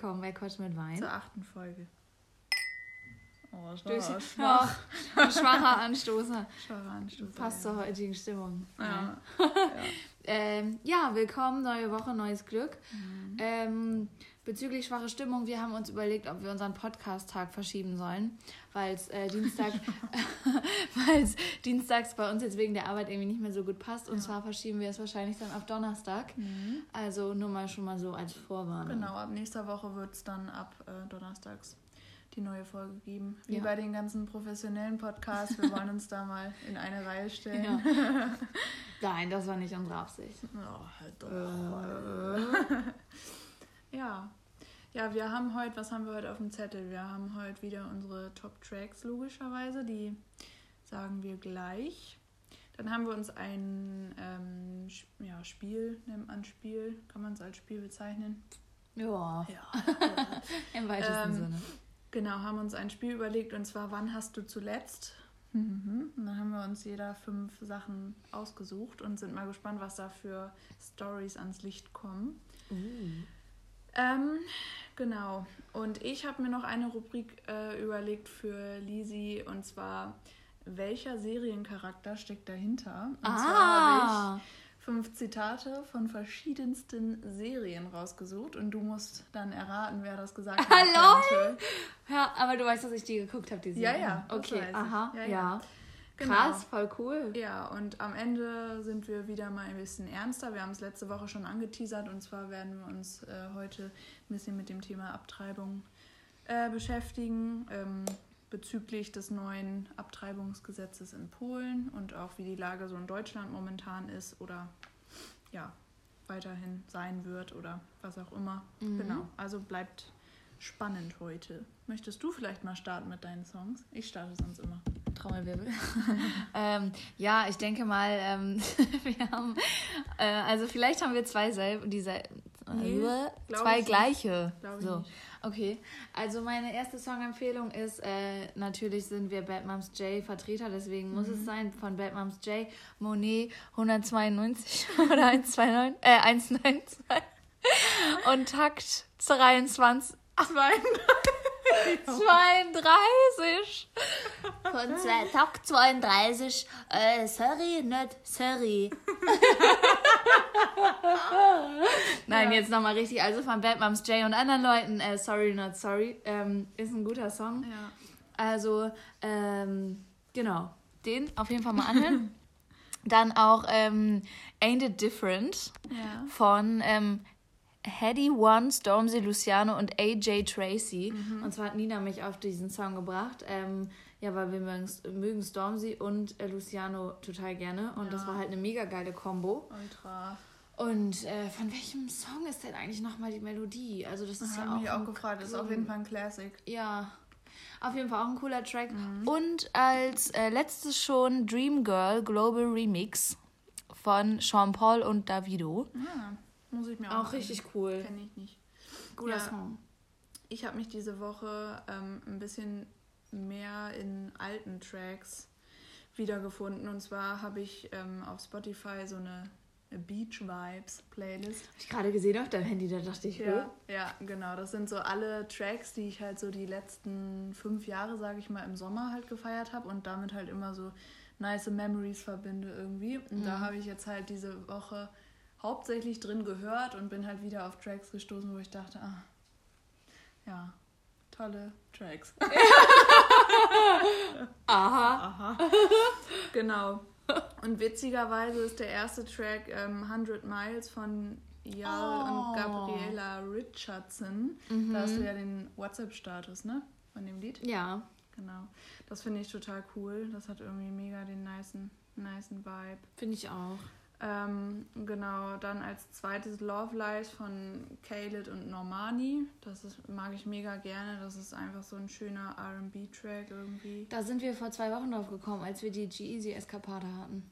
willkommen bei Quatsch mit Wein. Zur achten Folge. Oh, Stößchen. schwach. schwach. Schwacher Anstoßer. Schwacher Anstoß. Passt zur heutigen Stimmung. Ja. Ähm, ja, willkommen, neue Woche, neues Glück. Ähm, bezüglich schwache Stimmung, wir haben uns überlegt, ob wir unseren Podcast-Tag verschieben sollen, weil es äh, Dienstag, weil's dienstags bei uns jetzt wegen der Arbeit irgendwie nicht mehr so gut passt. Und Ja. zwar verschieben wir es wahrscheinlich dann auf Donnerstag. Mhm. Also nur mal schon mal so als Vorwarnung. Genau, ab nächster Woche wird es dann ab äh, donnerstags die neue Folge geben. Wie Ja. bei den ganzen professionellen Podcasts. Wir wollen uns da mal in eine Reihe stellen. Ja. Nein, das war nicht unsere Absicht. Oh, halt doch. Äh, Ja. Ja, wir haben heute, was haben wir heute auf dem Zettel? Wir haben heute wieder unsere Top Tracks, logischerweise. Die sagen wir gleich. Dann haben wir uns ein ähm, ja, Spiel, nennt man Spiel, kann man es als Spiel bezeichnen? ja, Ja. im weitesten Ähm, Sinne. genau, haben uns ein Spiel überlegt und zwar, wann hast du zuletzt? Und dann haben wir uns jeder fünf Sachen ausgesucht und sind mal gespannt, was da für Stories ans Licht kommen. Uh. Ähm, genau. Und ich habe mir noch eine Rubrik äh, überlegt für Lisi und zwar, welcher Seriencharakter steckt dahinter? Und zwar habe Ah, ich fünf Zitate von verschiedensten Serien rausgesucht und du musst dann erraten, wer das gesagt hat. Hallo? ja, aber du weißt, dass ich die geguckt habe, die Ja, Serie. ja, das Okay, aha, Ja, ja. ja. Genau. Krass, voll cool. Ja, und am Ende sind wir wieder mal ein bisschen ernster. Wir haben es letzte Woche schon angeteasert und zwar werden wir uns äh, heute ein bisschen mit dem Thema Abtreibung äh, beschäftigen, ähm, bezüglich des neuen Abtreibungsgesetzes in Polen und auch wie die Lage so in Deutschland momentan ist oder ja, weiterhin sein wird oder was auch immer. Mhm. Genau, also bleibt spannend heute. Möchtest du vielleicht mal starten mit deinen Songs? Ich starte sonst immer. Trommelwirbel. ähm, ja, ich denke mal, ähm, wir haben, äh, also vielleicht haben wir zwei selbe, diese, äh, Nee, glaub zwei ich gleiche. So. nicht. Okay, also meine erste Songempfehlung ist, äh, natürlich sind wir Bad Moms J Vertreter, deswegen muss Mhm. es sein von Bad Moms J, Monet 192 oder 129, äh, 192 und Takt 23, 32. Von zwei, Takt 32, äh, sorry, nicht sorry. Nein, Ja. jetzt nochmal richtig. Also von Bad Moms J und anderen Leuten, äh, sorry, not sorry, ähm, ist ein guter Song. Ja. Also, ähm, genau, den auf jeden Fall mal anhören. Dann auch ähm, Ain't It Different Ja. von ähm, Hedy One, Stormzy Luciano und AJ Tracy. Und zwar hat Nina mich auf diesen Song gebracht. Ähm, ja, weil wir mögen, mögen Stormzy und äh, Luciano total gerne. Und das Ja. war halt eine mega geile Kombo. Ultra. Und äh, von welchem Song ist denn eigentlich nochmal die Melodie? Also das ist Das ja haben auch, mich auch gefragt. Das ist auf jeden Fall ein Classic. Ja, auf jeden Fall auch ein cooler Track. Mhm. Und als äh, letztes schon Dream Girl Global Remix von Sean Paul und Davido. Ah, muss ich mir auch Auch richtig cool. Kenne ich nicht. Guter Ja. Song. Ich habe mich diese Woche ähm, ein bisschen mehr in alten Tracks wiedergefunden. Und zwar habe ich ähm, auf Spotify so eine Beach Vibes Playlist. Hab ich gerade gesehen auf deinem Handy, da dachte ich, Ja, ja, genau. Das sind so alle Tracks, die ich halt so die letzten fünf Jahre, sage ich mal, im Sommer halt gefeiert habe und damit halt immer so nice Memories verbinde irgendwie. Und da Mhm. habe ich jetzt halt diese Woche hauptsächlich drin gehört und bin halt wieder auf Tracks gestoßen, wo ich dachte, ah, ja, tolle Tracks. Aha. Aha. genau. Und witzigerweise ist der erste Track ähm, 100 Miles von Jal Oh. und Gabriela Richardson. Mhm. Da hast du ja den WhatsApp-Status, ne? Von dem Lied. Ja. Genau. Das finde ich total cool. Das hat irgendwie mega den nicen, nicen Vibe. Finde ich auch. Ähm, genau, dann als zweites Love Lies von Khaled und Normani. Das ist, mag ich mega gerne. Das ist einfach so ein schöner RB-Track irgendwie. Da sind wir vor zwei Wochen drauf gekommen, als wir die G-Easy-Eskapade hatten.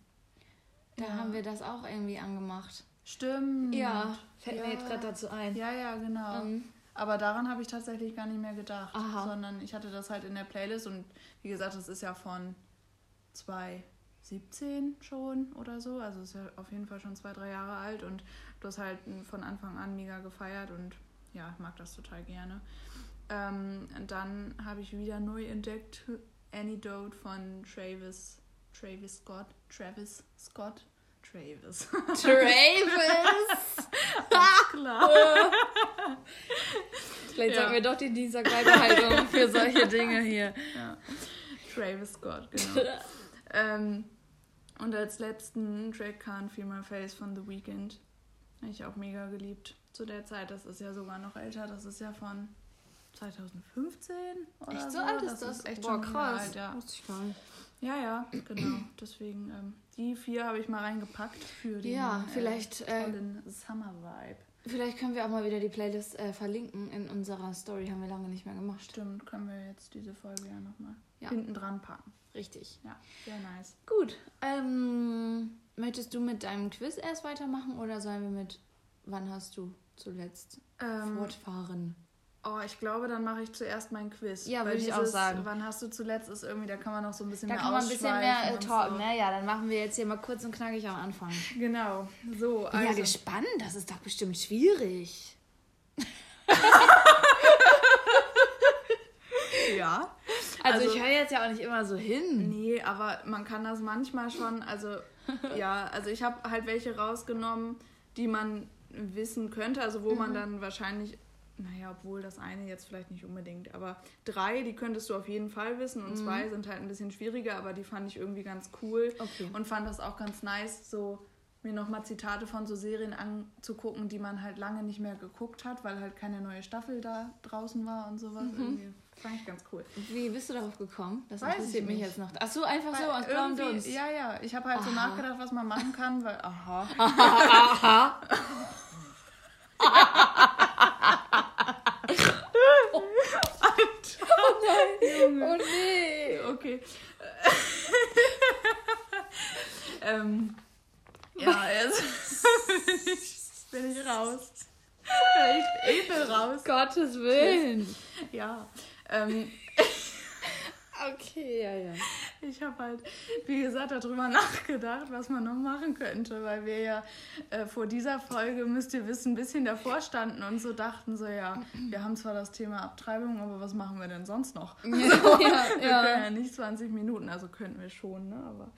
Da Ja. haben wir das auch irgendwie angemacht. Stimmt. Ja, fällt mir Ja. jetzt gerade dazu ein. Ja, ja, genau. Ähm, Aber daran habe ich tatsächlich gar nicht mehr gedacht, Aha. sondern ich hatte das halt in der Playlist und wie gesagt, das ist ja von 2017 17 schon oder so. Also ist ja auf jeden Fall schon zwei, drei Jahre alt und das halt von Anfang an mega gefeiert und ja, ich mag das total gerne. Ähm, dann habe ich wieder neu entdeckt Antidote von Travis, Travis Scott, Travis Scott, Travis. Travis! klar. Vielleicht ja. sollten wir doch die Dienstag-Beibehaltung für solche Dinge hier. Ja. Travis Scott, genau. ähm, und als letzten Drake Khan Feel My Face von The Weeknd. Habe ich auch mega geliebt. Zu der Zeit, das ist ja sogar noch älter, das ist ja von 2015 oder Echt so, so? alt ist das? das? Ist echt Boah, schon krass. Alt, ja. ich gar nicht. Ja, ja, genau. Deswegen, ähm, die vier habe ich mal reingepackt für den ja, äh, vielleicht, äh, tollen äh, Summer-Vibe. Vielleicht können wir auch mal wieder die Playlist äh, verlinken in unserer Story. Haben wir lange nicht mehr gemacht. Stimmt, können wir jetzt diese Folge ja nochmal ja. hinten dran packen. Richtig. Ja, sehr nice. Gut. Ähm, möchtest du mit deinem Quiz erst weitermachen oder sollen wir mit Wann hast du zuletzt ähm, fortfahren? Oh, ich glaube, dann mache ich zuerst mein Quiz. Ja, würde ich auch sagen. Wann hast du zuletzt ist irgendwie, da kann man noch so ein bisschen da mehr Da kann man ein bisschen mehr äh, talken. So. Ne? Ja, dann machen wir jetzt hier mal kurz und knackig am Anfang. Genau. So, also. Ja, gespannt. Das ist doch bestimmt schwierig. ja. Also, also ich höre jetzt ja auch nicht immer so hin. Nee, aber man kann das manchmal schon, also ja, also ich habe halt welche rausgenommen, die man wissen könnte, also wo mhm. man dann wahrscheinlich naja, obwohl das eine jetzt vielleicht nicht unbedingt, aber drei, die könntest du auf jeden Fall wissen und mhm. zwei sind halt ein bisschen schwieriger, aber die fand ich irgendwie ganz cool okay. und fand das auch ganz nice, so mir nochmal Zitate von so Serien anzugucken, die man halt lange nicht mehr geguckt hat, weil halt keine neue Staffel da draußen war und sowas. Mhm. Irgendwie fand ich ganz cool. Wie bist du darauf gekommen? Das Weiß interessiert mich jetzt noch. Ach so, einfach weil so aus blauem Dunst. Ja, ja. Ich habe halt aha. so nachgedacht, was man machen kann, weil aha. aha. aha. Junge. Oh nee. Okay. ähm, ja, jetzt bin ich raus. Ich bin raus. Gottes Willen. Ja. Ähm, Okay, ja, ja. Ich habe halt, wie gesagt, darüber nachgedacht, was man noch machen könnte, weil wir ja äh, vor dieser Folge, müsst ihr wissen, ein bisschen davor standen und so dachten, so ja, wir haben zwar das Thema Abtreibung, aber was machen wir denn sonst noch? Ja, so, ja, wir ja. können ja nicht 20 Minuten, also könnten wir schon, ne? Aber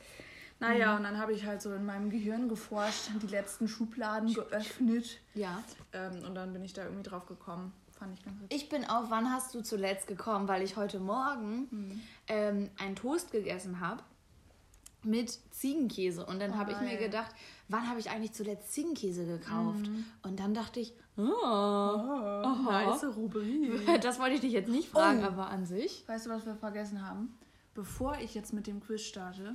naja, mhm. und dann habe ich halt so in meinem Gehirn geforscht, die letzten Schubladen geöffnet. Ja. Ähm, und dann bin ich da irgendwie drauf gekommen fand ich ganz witzig. Ich bin auf, wann hast du zuletzt gekommen? Weil ich heute Morgen mhm. ähm, einen Toast gegessen habe mit Ziegenkäse. Und dann oh, habe ich mir gedacht, wann habe ich eigentlich zuletzt Ziegenkäse gekauft? Mhm. Und dann dachte ich, oh, oh nice Rubrik. Das wollte ich dich jetzt nicht fragen, oh. aber an sich. Weißt du, was wir vergessen haben? Bevor ich jetzt mit dem Quiz starte.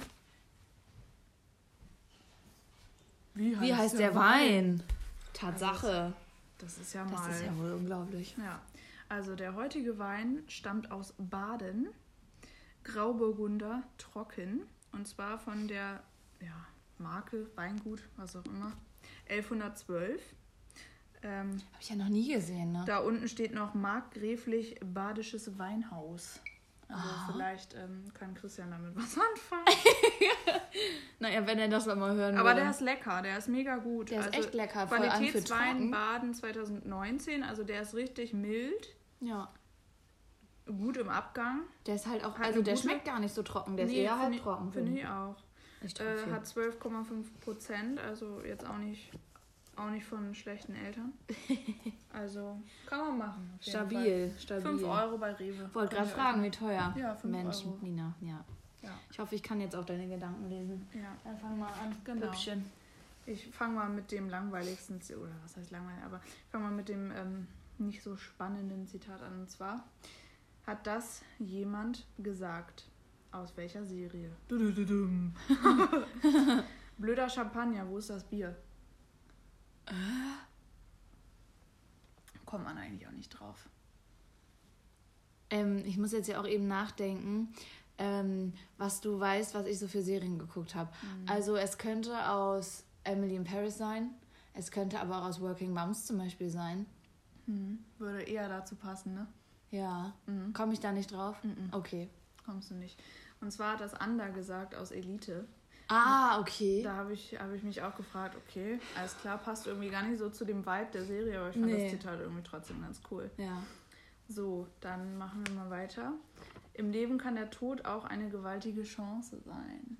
Wie heißt, Wie heißt der, der Wein? Wein? Tatsache. Das ist ja mal. Das ist ja wohl unglaublich. Ja. Also der heutige Wein stammt aus Baden. Grauburgunder trocken. Und zwar von der ja, Marke, Weingut, was auch immer. 1112. Ähm, Habe ich ja noch nie gesehen, ne? Da unten steht noch Markgräflich Badisches Weinhaus. Also oh. vielleicht ähm, kann Christian damit was anfangen. naja, wenn er das mal hören Aber würde. der ist lecker, der ist mega gut. Der ist also echt lecker. Qualitätswein Baden 2019, also der ist richtig mild. Ja. Gut im Abgang. Der ist halt auch, hat also der schmeckt gar nicht so trocken, der nee, ist eher halb trocken. Finde ich auch. Äh, hat 12,5 Prozent, also jetzt auch nicht auch nicht von schlechten Eltern. Also kann man machen. Stabil, stabil. 5 Euro bei Rewe. Wollte gerade fragen, wie teuer. Ja, 5 Mensch, Euro. Nina, ja. ja. Ich hoffe, ich kann jetzt auch deine Gedanken lesen. Ja. Dann fang mal an. Genau. Hübchen. Ich fange mal mit dem langweiligsten, oder was heißt langweilig, aber ich fange mal mit dem ähm, nicht so spannenden Zitat an. Und zwar hat das jemand gesagt. Aus welcher Serie? Blöder Champagner, wo ist das Bier? Äh? Kommt man eigentlich auch nicht drauf. Ähm, ich muss jetzt ja auch eben nachdenken, ähm, was du weißt, was ich so für Serien geguckt habe. Mhm. Also es könnte aus Emily in Paris sein, es könnte aber auch aus Working Moms zum Beispiel sein. Mhm. Würde eher dazu passen, ne? Ja. Mhm. Komme ich da nicht drauf? Mhm. Okay. Kommst du nicht. Und zwar hat das Ander gesagt aus Elite. Ah, okay. Da habe ich, hab ich mich auch gefragt, okay, alles klar, passt irgendwie gar nicht so zu dem Vibe der Serie, aber ich fand Nee. das Zitat irgendwie trotzdem ganz cool. Ja. So, dann machen wir mal weiter. Im Leben kann der Tod auch eine gewaltige Chance sein.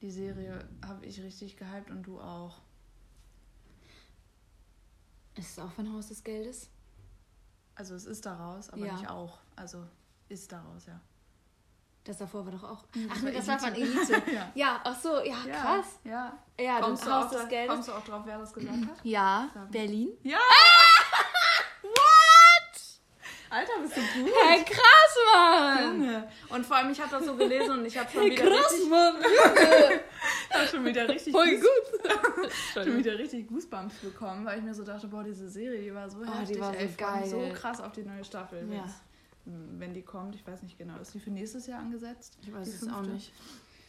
Die Serie habe ich richtig gehypt und du auch. Ist es auch von Haus des Geldes? Also es ist daraus, aber Ja. nicht auch. Also ist daraus, ja. Das davor war doch auch. das Ach nee, das war von Elite. Ja. ja, ach so, ja, krass. Ja. Ja, Kommst, das du auch des da, Geldes. kommst du auch drauf, wer das gesagt hat? Ja, Sagen. Berlin. Ja! Alter, bist du gut? Hey, krass, Mann! Junge. Und vor allem, ich habe das so gelesen und ich habe schon, wieder Krass, richtig- Mann! hab schon wieder richtig Voll gut! schon wieder richtig Goosebumps bekommen, weil ich mir so dachte, boah, diese Serie, die war so Oh, die heftig, war so ey, mich so geil. krass auf die neue Staffel. Ja. Wenn's- Wenn die kommt, ich weiß nicht genau. Ist die für nächstes Jahr angesetzt? Ich weiß es auch nicht.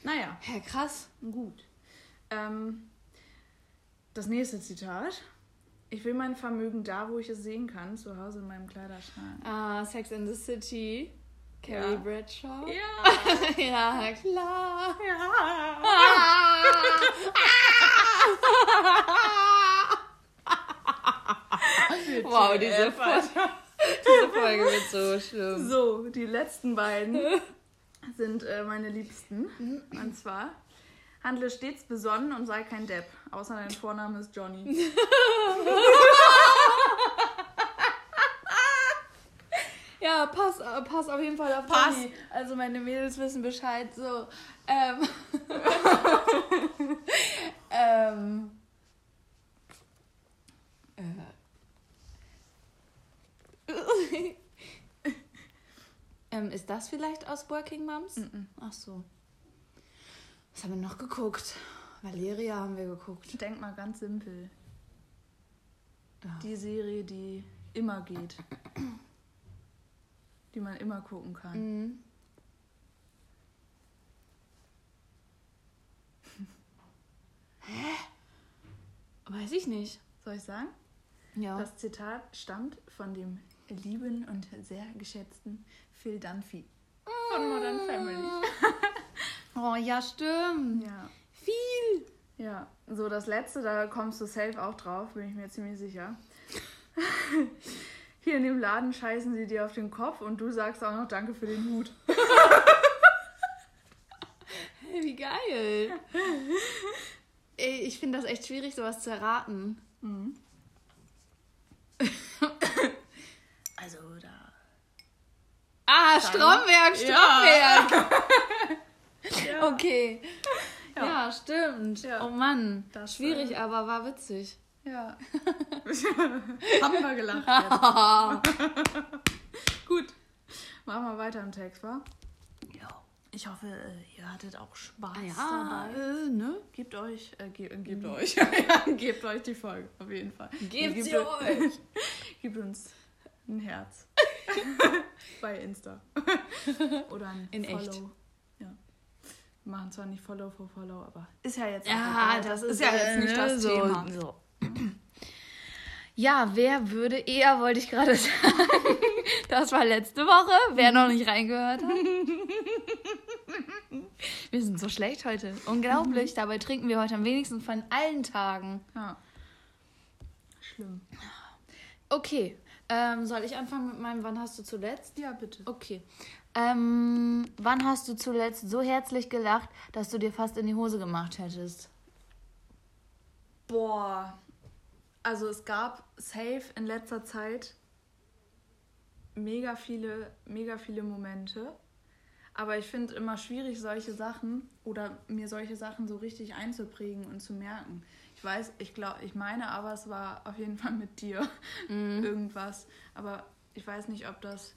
Naja, Hä, krass. gut. Ähm, das nächste Zitat. Ich will mein Vermögen da, wo ich es sehen kann, zu Hause in meinem Kleiderschrank. Ah, Sex in the City. Carrie Ja. Bradshaw. Ja! ja, klar. ja. wow, diese Folge, diese Folge wird so schlimm. So, die letzten beiden sind äh, meine Liebsten. Und zwar, handle stets besonnen und sei kein Depp. Außer dein Vorname ist Johnny. Ja, pass, äh, pass auf jeden Fall auf Pass. Johnny. Also meine Mädels wissen Bescheid. So, ähm. ähm. Äh. ähm, ist das vielleicht aus Working Moms? Mhm. Ach so. Was haben wir noch geguckt? Valeria haben wir geguckt. Denk mal ganz simpel. Ja. Die Serie, die immer geht. Die man immer gucken kann. Mhm. Hä? Weiß ich nicht. Soll ich sagen? Ja. Das Zitat stammt von dem lieben und sehr geschätzten Phil Dunphy von Modern Family. oh, ja, stimmt. Ja. Viel. Ja, so das letzte, da kommst du safe auch drauf, bin ich mir ziemlich sicher. Hier in dem Laden scheißen sie dir auf den Kopf und du sagst auch noch Danke für den Hut. Hey, wie geil. Ey, ich finde das echt schwierig, sowas zu erraten. Mhm. Also da. Ah, Stromberg, Ja. Stromberg. Ja. Okay. Ja, Ja. stimmt. Ja. Oh Mann. Das, Schwierig, äh, aber war witzig. Ja. Haben wir gelacht. Jetzt. Gut. Machen wir weiter im Text, wa? Ja. Ich hoffe, ihr hattet auch Spaß Ah ja, dabei. äh, ne? Gebt euch, äh, ge äh, gebt euch, ja, gebt euch die Folge, auf jeden Fall. Gebt Gebt sie euch. Gebt uns ein Herz. Bei Insta. Oder ein In Follow. echt. Ja. Wir machen zwar nicht Follow for Follow, aber ist ja jetzt Ja, egal. das ist ja jetzt äh, nicht ne, das so, Thema. So. Ja, wer würde eher, wollte ich gerade sagen. Das war letzte Woche, wer noch nicht reingehört hat. Wir sind so schlecht heute. Unglaublich. Dabei trinken wir heute am wenigsten von allen Tagen. Ja. Schlimm. Okay, ähm, soll ich anfangen mit meinem Wann hast du zuletzt? Ja, bitte. Okay. Ähm, wann hast du zuletzt so herzlich gelacht, dass du dir fast in die Hose gemacht hättest? Boah. Also es gab safe in letzter Zeit mega viele, mega viele Momente. Aber ich finde immer schwierig, solche Sachen oder mir solche Sachen so richtig einzuprägen und zu merken. Ich weiß, ich glaube, ich meine, aber es war auf jeden Fall mit dir irgendwas. Aber ich weiß nicht, ob das.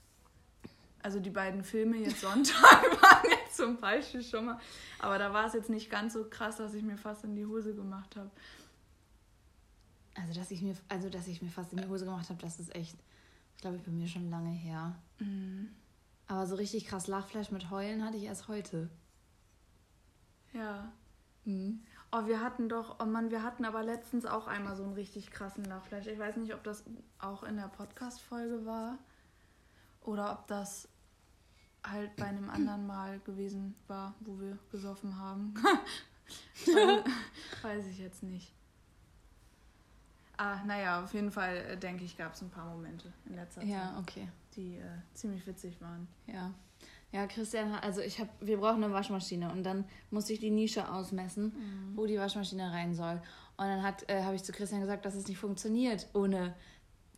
Also die beiden Filme jetzt Sonntag waren jetzt zum Beispiel schon mal. Aber da war es jetzt nicht ganz so krass, dass ich mir fast in die Hose gemacht habe. Also, dass ich mir, also, dass ich mir fast in die Hose gemacht habe, das ist echt, glaube ich, bei mir schon lange her. Aber so richtig krass Lachfleisch mit Heulen hatte ich erst heute. Ja. Mhm. Oh, wir hatten doch, oh Mann, wir hatten aber letztens auch einmal so einen richtig krassen Lachfleisch. Ich weiß nicht, ob das auch in der Podcast-Folge war oder ob das halt bei einem anderen Mal gewesen war, wo wir gesoffen haben. weiß ich jetzt nicht. Ah, naja, auf jeden Fall äh, denke ich, gab es ein paar Momente in letzter Zeit. Ja, okay. Die äh, ziemlich witzig waren. Ja. Ja, Christian, also ich habe, wir brauchen eine Waschmaschine und dann musste ich die Nische ausmessen, mhm. wo die Waschmaschine rein soll. Und dann hat, äh, habe ich zu Christian gesagt, dass es nicht funktioniert ohne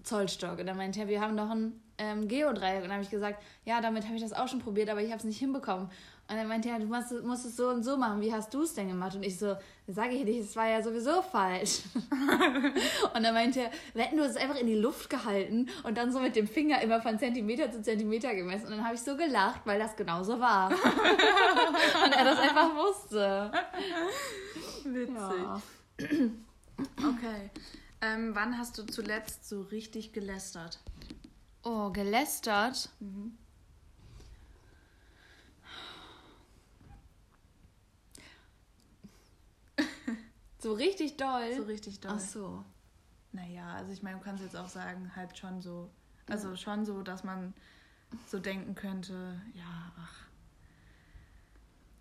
Zollstock. Und dann meinte er, wir haben doch ein ähm, Geodreieck. Und dann habe ich gesagt, ja, damit habe ich das auch schon probiert, aber ich habe es nicht hinbekommen. Und dann meinte er, du musst, musst es so und so machen. Wie hast du es denn gemacht? Und ich so, sage ich nicht, es war ja sowieso falsch. und dann meinte er, wir hätten du es einfach in die Luft gehalten und dann so mit dem Finger immer von Zentimeter zu Zentimeter gemessen. Und dann habe ich so gelacht, weil das genauso war. und er das einfach wusste. Witzig. Ja. Okay. Ähm, wann hast du zuletzt so richtig gelästert? Oh, gelästert? Mhm. So richtig doll? So richtig doll. Ach so. Naja, also ich meine, du kannst jetzt auch sagen, halt schon so, also schon so, dass man so denken könnte, ja, ach,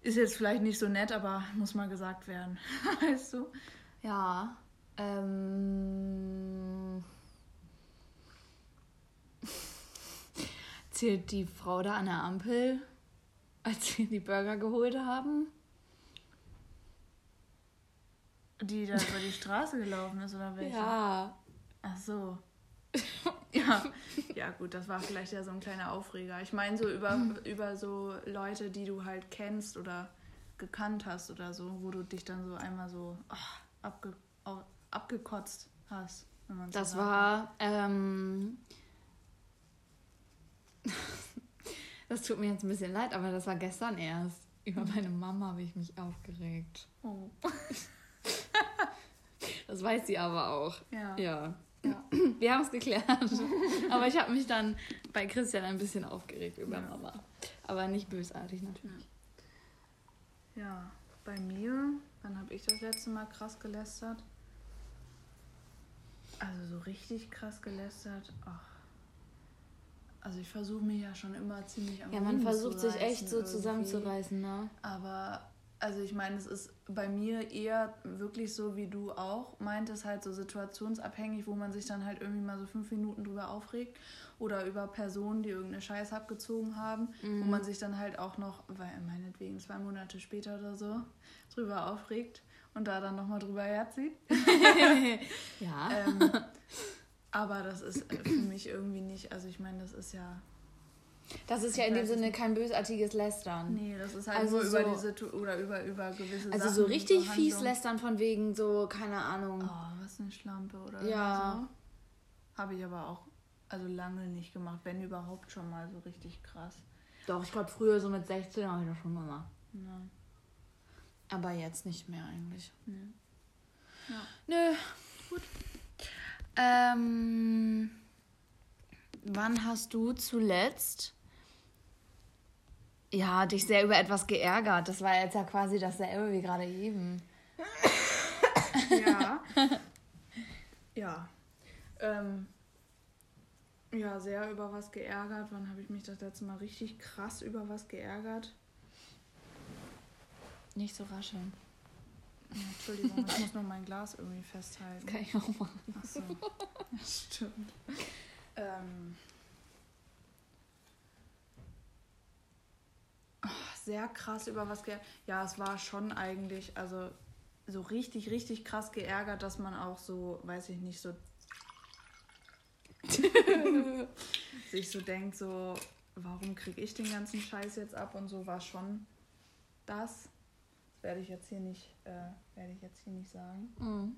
ist jetzt vielleicht nicht so nett, aber muss mal gesagt werden, weißt du? Ja. Ähm. Zählt die Frau da an der Ampel, als wir die Burger geholt haben? Die da über die Straße gelaufen ist, oder welche? Ja. Ach so. ja. ja, gut, das war vielleicht ja so ein kleiner Aufreger. Ich meine, so über, über so Leute, die du halt kennst oder gekannt hast oder so, wo du dich dann so einmal so oh, abge abgekotzt hast. das so war. Ähm, das tut mir jetzt ein bisschen leid, aber das war gestern erst. Über mhm. meine Mama habe ich mich aufgeregt. Oh. das weiß sie aber auch. Ja. ja. ja. Wir haben es geklärt. aber ich habe mich dann bei Christian ein bisschen aufgeregt über ja. Mama. Aber nicht bösartig natürlich. Ja, bei mir, wann habe ich das letzte Mal krass gelästert? Also so richtig krass gelästert, ach. Also ich versuche mich ja schon immer ziemlich am Ja, man versucht sich echt so irgendwie. zusammenzureißen, ne? Aber also ich meine, es ist bei mir eher wirklich so, wie du auch meintest, halt so situationsabhängig, wo man sich dann halt irgendwie mal so fünf Minuten drüber aufregt oder über Personen, die irgendeine Scheiße abgezogen haben, mhm. wo man sich dann halt auch noch, weil meinetwegen zwei Monate später oder so, drüber aufregt und da dann nochmal drüber herzieht. ja. Ähm, aber das ist für mich irgendwie nicht, also ich meine, das ist ja. Das ist ja in dem Sinne kein bösartiges Lästern. Nee, das ist halt also nur so, über diese oder über, über gewisse Also Sachen, so richtig so fies lästern von wegen so, keine Ahnung. Oh, was eine Schlampe oder ja. so. Habe ich aber auch also lange nicht gemacht, wenn überhaupt schon mal so richtig krass. Doch, ich glaube früher so mit 16 habe ich das schon gemacht. Ja. Aber jetzt nicht mehr eigentlich. Nee. Ja. Nö. Gut. Ähm, wann hast du zuletzt ja, dich sehr über etwas geärgert? Das war jetzt ja quasi dasselbe wie gerade eben. Ja. ja. Ähm, ja, sehr über was geärgert. Wann habe ich mich das letzte Mal richtig krass über was geärgert? Nicht so rascheln. Ja, Entschuldigung, ich muss noch mein Glas irgendwie festhalten. Das kann ich auch machen. Achso. Ja, stimmt. Ähm. Oh, sehr krass über was geärgert. Ja, es war schon eigentlich, also so richtig, richtig krass geärgert, dass man auch so, weiß ich nicht, so sich so denkt, so, warum kriege ich den ganzen Scheiß jetzt ab und so war schon das werde ich jetzt hier nicht, äh, werde ich jetzt hier nicht sagen. Mhm.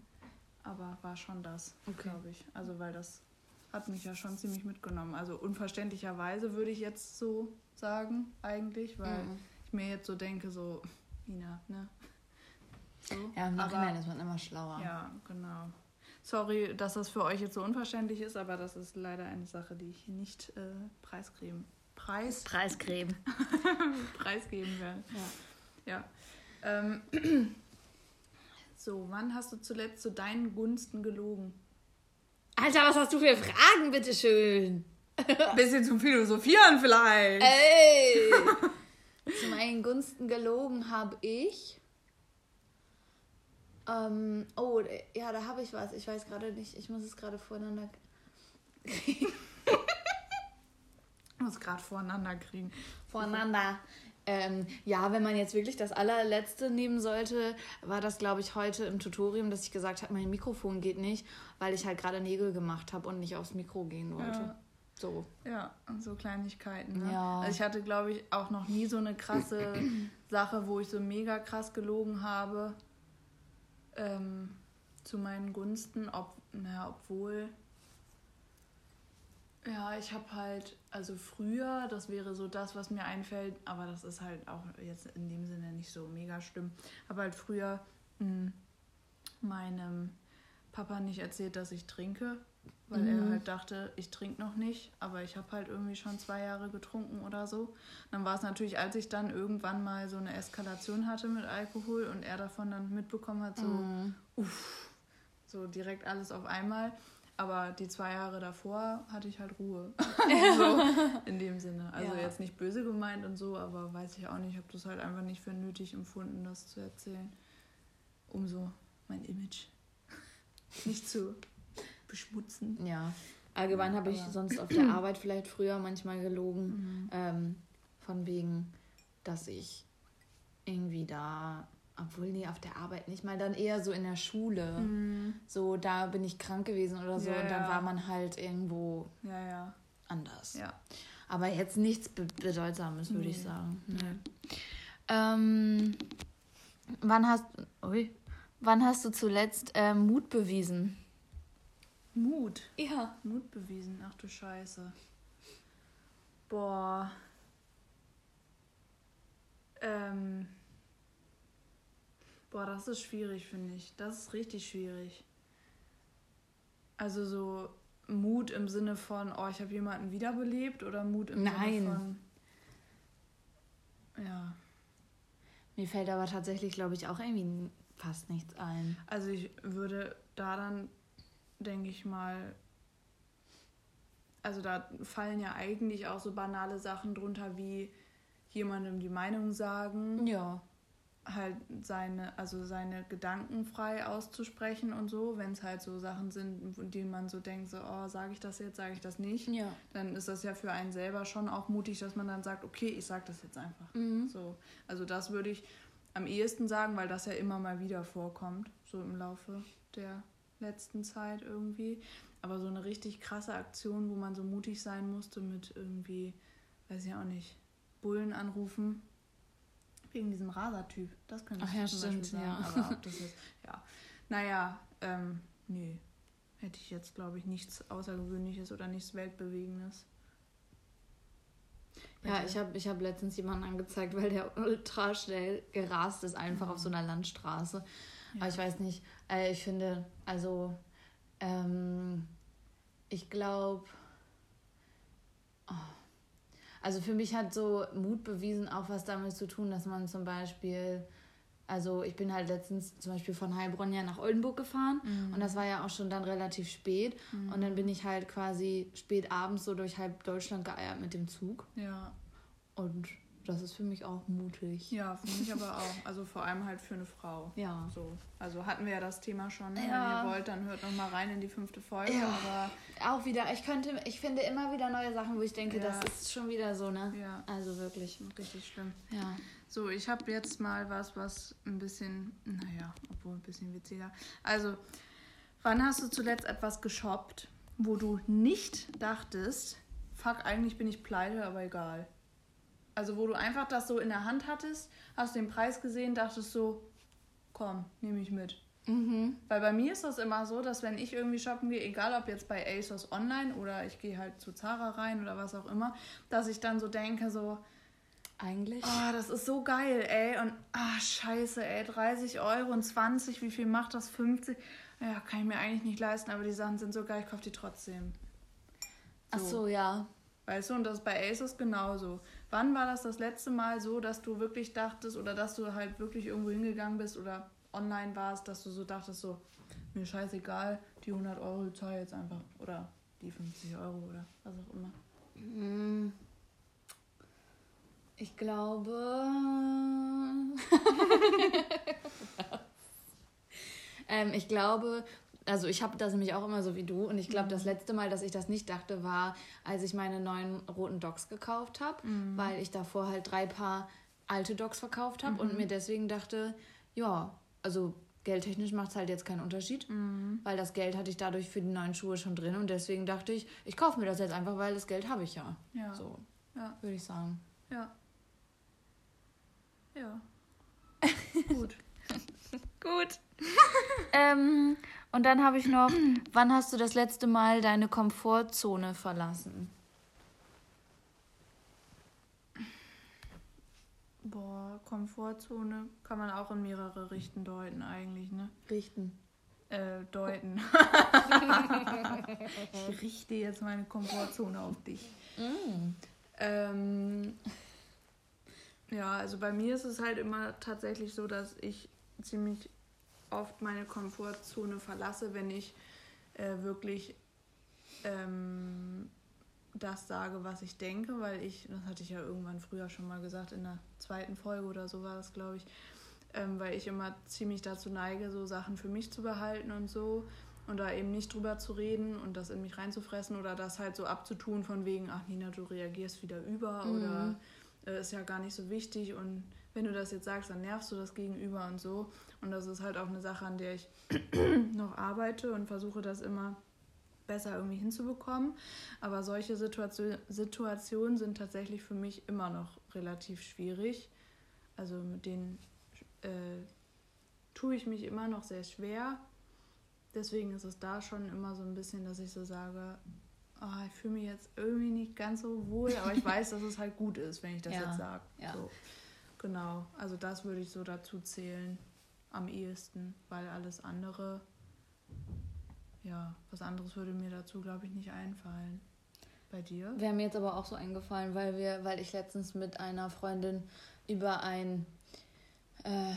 Aber war schon das, okay. glaube ich. Also weil das hat mich ja schon ziemlich mitgenommen. Also unverständlicherweise würde ich jetzt so sagen, eigentlich, weil mhm. Ich mir jetzt so denke, so, Nina, ne? So. Ja, im Nachhinein aber, ist man immer schlauer. Ja, genau. Sorry, dass das für euch jetzt so unverständlich ist, aber das ist leider eine Sache, die ich nicht äh, preisgeben. Preis? Preisgeben. preisgeben werde. Ja. ja. Ähm, so, wann hast du zuletzt zu deinen Gunsten gelogen? Alter, was hast du für Fragen, bitteschön? Bisschen zum Philosophieren vielleicht. Ey! Zu meinen Gunsten gelogen habe ich. Ähm, oh, ja, da habe ich was. Ich weiß gerade nicht. Ich muss es gerade voneinander. ich muss gerade voreinander kriegen. Voreinander. Ähm, ja, wenn man jetzt wirklich das allerletzte nehmen sollte, war das, glaube ich, heute im Tutorium, dass ich gesagt habe, mein Mikrofon geht nicht, weil ich halt gerade Nägel gemacht habe und nicht aufs Mikro gehen wollte. Ja. So. Ja, so Kleinigkeiten. Ne? Ja. Also ich hatte, glaube ich, auch noch nie so eine krasse Sache, wo ich so mega krass gelogen habe. Ähm, zu meinen Gunsten, ob, naja, obwohl. Ja, ich habe halt, also früher, das wäre so das, was mir einfällt, aber das ist halt auch jetzt in dem Sinne nicht so mega schlimm. Habe halt früher mh, meinem Papa nicht erzählt, dass ich trinke, weil er Mhm. halt dachte, ich trinke noch nicht, aber ich habe halt irgendwie schon zwei Jahre getrunken oder so. Dann war es natürlich, als ich dann irgendwann mal so eine Eskalation hatte mit Alkohol und er davon dann mitbekommen hat, so, Mhm. uff, so direkt alles auf einmal. Aber die zwei Jahre davor hatte ich halt Ruhe. so, in dem Sinne. Also Ja. jetzt nicht böse gemeint und so, aber weiß ich auch nicht. Ich habe das halt einfach nicht für nötig empfunden, das zu erzählen. Um so mein Image nicht zu beschmutzen. Ja. Allgemein habe ich sonst auf der Arbeit vielleicht früher manchmal gelogen. Mhm. Ähm, von wegen, dass ich irgendwie da, obwohl nee, auf der Arbeit nicht mal, dann eher so in der Schule. Mhm. So, da bin ich krank gewesen oder so Ja, und dann ja. war man halt irgendwo Ja, ja. anders. Ja. Aber jetzt nichts Be Bedeutsames, würde ich Nee. sagen. Nee. Ähm, wann hast ui, wann hast du zuletzt äh, Mut bewiesen? Mut. Ja. Mut bewiesen. Ach du Scheiße. Boah. Ähm. Boah, das ist schwierig, finde ich. Das ist richtig schwierig. Also so Mut im Sinne von, oh, ich habe jemanden wiederbelebt oder Mut im Nein. Sinne von. Ja. Mir fällt aber tatsächlich, glaube ich, auch irgendwie fast nichts ein. Also ich würde da dann, denke ich mal, also da fallen ja eigentlich auch so banale Sachen drunter wie jemandem die Meinung sagen, Ja. halt seine, also seine Gedanken frei auszusprechen und so, wenn es halt so Sachen sind, denen man so denkt, so, oh, sage ich das jetzt, sage ich das nicht, Ja. dann ist das ja für einen selber schon auch mutig, dass man dann sagt, okay, ich sage das jetzt einfach. Mhm. So, also das würde ich am ehesten sagen, weil das ja immer mal wieder vorkommt, so im Laufe der letzten Zeit irgendwie. Aber so eine richtig krasse Aktion, wo man so mutig sein musste mit irgendwie, weiß ich auch nicht, Bullen anrufen. Wegen diesem Raser-Typ. Das könnte ich Ach ja, zum Beispiel stimmt, sagen. ja. Aber ob das jetzt, ja. Naja, ähm, nee. Hätte ich jetzt, glaube ich, nichts Außergewöhnliches oder nichts Weltbewegendes. Ja, ich habe ich hab letztens jemanden angezeigt, weil der ultra schnell gerast ist, einfach auf so einer Landstraße. Ja. Aber ich weiß nicht, äh, ich finde, also, ähm, ich glaube, oh, also für mich hat so Mut bewiesen auch was damit zu tun, dass man zum Beispiel, also ich bin halt letztens zum Beispiel von Heilbronn ja nach Oldenburg gefahren Mhm. und das war ja auch schon dann relativ spät und dann bin ich halt quasi spät abends so durch halb Deutschland geeiert mit dem Zug. Ja, und das ist für mich auch mutig. ja, finde ich aber auch. Also vor allem halt für eine Frau. Ja. So, also hatten wir ja das Thema schon. Ne? Ja. Wenn ihr wollt, dann hört noch mal rein in die fünfte Folge. Ja. Aber Auch wieder, ich könnte, ich finde immer wieder neue Sachen, wo ich denke, Ja. das ist schon wieder so, ne? ja, Also wirklich. richtig schlimm. Ja. So, ich habe jetzt mal was, was ein bisschen, naja, obwohl ein bisschen witziger. Also, wann hast du zuletzt etwas geshoppt, wo du nicht dachtest, fuck, eigentlich bin ich pleite, aber egal. Also, wo du einfach das so in der Hand hattest, hast den Preis gesehen, dachtest so, komm, nehme ich mit. Mhm. Weil bei mir ist das immer so, dass wenn ich irgendwie shoppen gehe, egal ob jetzt bei ASOS online oder ich gehe halt zu Zara rein oder was auch immer, dass ich dann so denke, so, Eigentlich. oh, das ist so geil, ey. Und, ah, scheiße, ey, 30 Euro und 20, wie viel macht das? 50? Ja, kann ich mir eigentlich nicht leisten, aber die Sachen sind so geil, ich kaufe die trotzdem. Ach so, ja. Weißt du, und das ist bei ASOS genauso. Wann war das das letzte Mal so, dass du wirklich dachtest oder dass du halt wirklich irgendwo hingegangen bist oder online warst, dass du so dachtest, so, mir scheißegal, die 100 Euro zahle ich jetzt einfach oder die 50 Euro oder was auch immer. Hm. Ich glaube. ähm, ich glaube, also ich habe das nämlich auch immer so wie du und ich glaube, mhm. das letzte Mal, dass ich das nicht dachte, war, als ich meine neuen roten Docs gekauft habe, mhm. weil ich davor halt drei Paar alte Docs verkauft habe mhm. und mir deswegen dachte, ja, also geldtechnisch macht es halt jetzt keinen Unterschied, mhm. weil das Geld hatte ich dadurch für die neuen Schuhe schon drin und deswegen dachte ich, ich kaufe mir das jetzt einfach, weil das Geld habe ich ja. Ja. So, ja. würde ich sagen. Ja. Ja. Gut. Gut. ähm, und dann habe ich noch, wann hast du das letzte Mal deine Komfortzone verlassen? Boah, Komfortzone kann man auch in mehrere Richten deuten eigentlich, ne? Richten. Äh, deuten. ich richte jetzt meine Komfortzone auf dich. Mm. Ähm, ja, also bei mir ist es halt immer tatsächlich so, dass ich ziemlich oft meine Komfortzone verlasse, wenn ich äh, wirklich ähm, das sage, was ich denke, weil ich, das hatte ich ja irgendwann früher schon mal gesagt, in der zweiten Folge oder so war das, glaube ich, ähm, weil ich immer ziemlich dazu neige, so Sachen für mich zu behalten und so und da eben nicht drüber zu reden und das in mich reinzufressen oder das halt so abzutun von wegen, ach Nina, du reagierst wieder über mhm. oder äh, ist ja gar nicht so wichtig und wenn du das jetzt sagst, dann nervst du das Gegenüber und so. Und das ist halt auch eine Sache, an der ich noch arbeite und versuche das immer besser irgendwie hinzubekommen. Aber solche Situation, Situationen sind tatsächlich für mich immer noch relativ schwierig. Also mit denen äh, tue ich mich immer noch sehr schwer. Deswegen ist es da schon immer so ein bisschen, dass ich so sage, oh, ich fühle mich jetzt irgendwie nicht ganz so wohl, aber ich weiß, dass es halt gut ist, wenn ich das ja, jetzt sage. Ja. So. Genau, also das würde ich so dazu zählen am ehesten, weil alles andere, ja, was anderes würde mir dazu, glaube ich, nicht einfallen. Bei dir? Wäre mir jetzt aber auch so eingefallen, weil wir, weil ich letztens mit einer Freundin über ein äh,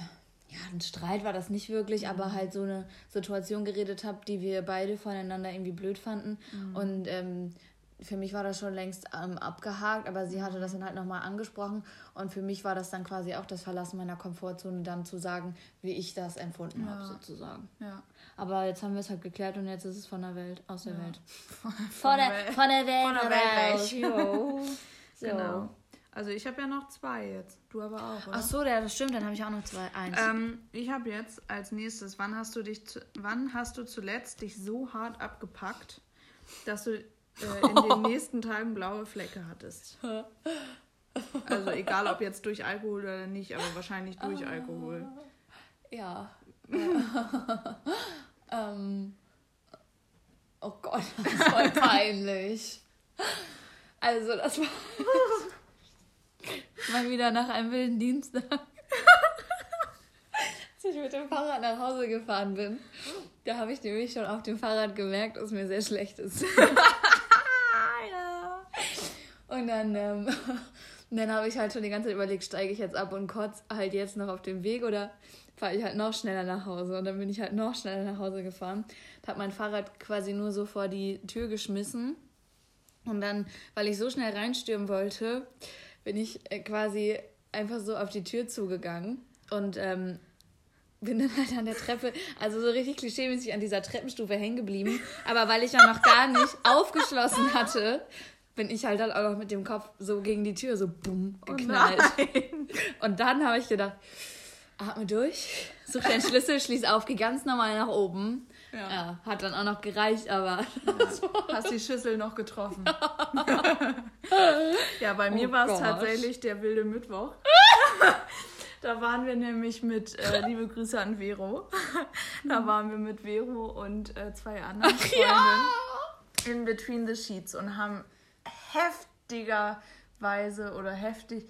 ja, ein Streit war das nicht wirklich, mhm. aber halt so eine Situation geredet habe, die wir beide voneinander irgendwie blöd fanden. Mhm. Und ähm, für mich war das schon längst ähm, abgehakt, aber sie hatte das dann halt nochmal angesprochen und für mich war das dann quasi auch das Verlassen meiner Komfortzone, dann zu sagen, wie ich das empfunden ja. habe, sozusagen. Ja. Aber jetzt haben wir es halt geklärt und jetzt ist es von der Welt, aus der ja. Welt. Von, von, der, Welt. von der Welt. Von der Welt raus. so. Genau. Also ich habe ja noch zwei jetzt. Du aber auch, oder? Ach so, ja, das stimmt, dann habe ich auch noch zwei. Eins. Ähm, ich habe jetzt als nächstes, wann hast du dich, zu, wann hast du zuletzt dich so hart abgepackt, dass du äh, in den nächsten Tagen blaue Flecke hattest. Also egal ob jetzt durch Alkohol oder nicht, aber wahrscheinlich durch Alkohol. Ja. ähm, oh Gott, das ist voll peinlich. Also das war mal wieder nach einem wilden Dienstag. Als ich mit dem Fahrrad nach Hause gefahren bin, da habe ich nämlich schon auf dem Fahrrad gemerkt, dass mir sehr schlecht ist. Und dann, ähm, dann habe ich halt schon die ganze Zeit überlegt, steige ich jetzt ab und kotz halt jetzt noch auf dem Weg oder fahre ich halt noch schneller nach Hause. Und dann bin ich halt noch schneller nach Hause gefahren. Habe mein Fahrrad quasi nur so vor die Tür geschmissen. Und dann, weil ich so schnell reinstürmen wollte, bin ich äh, quasi einfach so auf die Tür zugegangen. Und ähm, bin dann halt an der Treppe, also so richtig klischeemäßig an dieser Treppenstufe hängen geblieben. Aber weil ich ja noch gar nicht aufgeschlossen hatte, bin ich halt dann auch noch mit dem Kopf so gegen die Tür so bumm oh geknallt. Oh und dann habe ich gedacht, atme durch, such deinen Schlüssel, schließ auf, geh ganz normal nach oben. Ja. ja hat dann auch noch gereicht, aber. Ja. Hast die Schüssel noch getroffen. ja, bei mir oh war es tatsächlich der wilde Mittwoch. Da waren wir nämlich mit, äh, liebe Grüße an Vero. Da waren wir mit Vero und äh, zwei anderen Freundinnen ja. in Between the Sheets und haben heftigerweise oder heftig,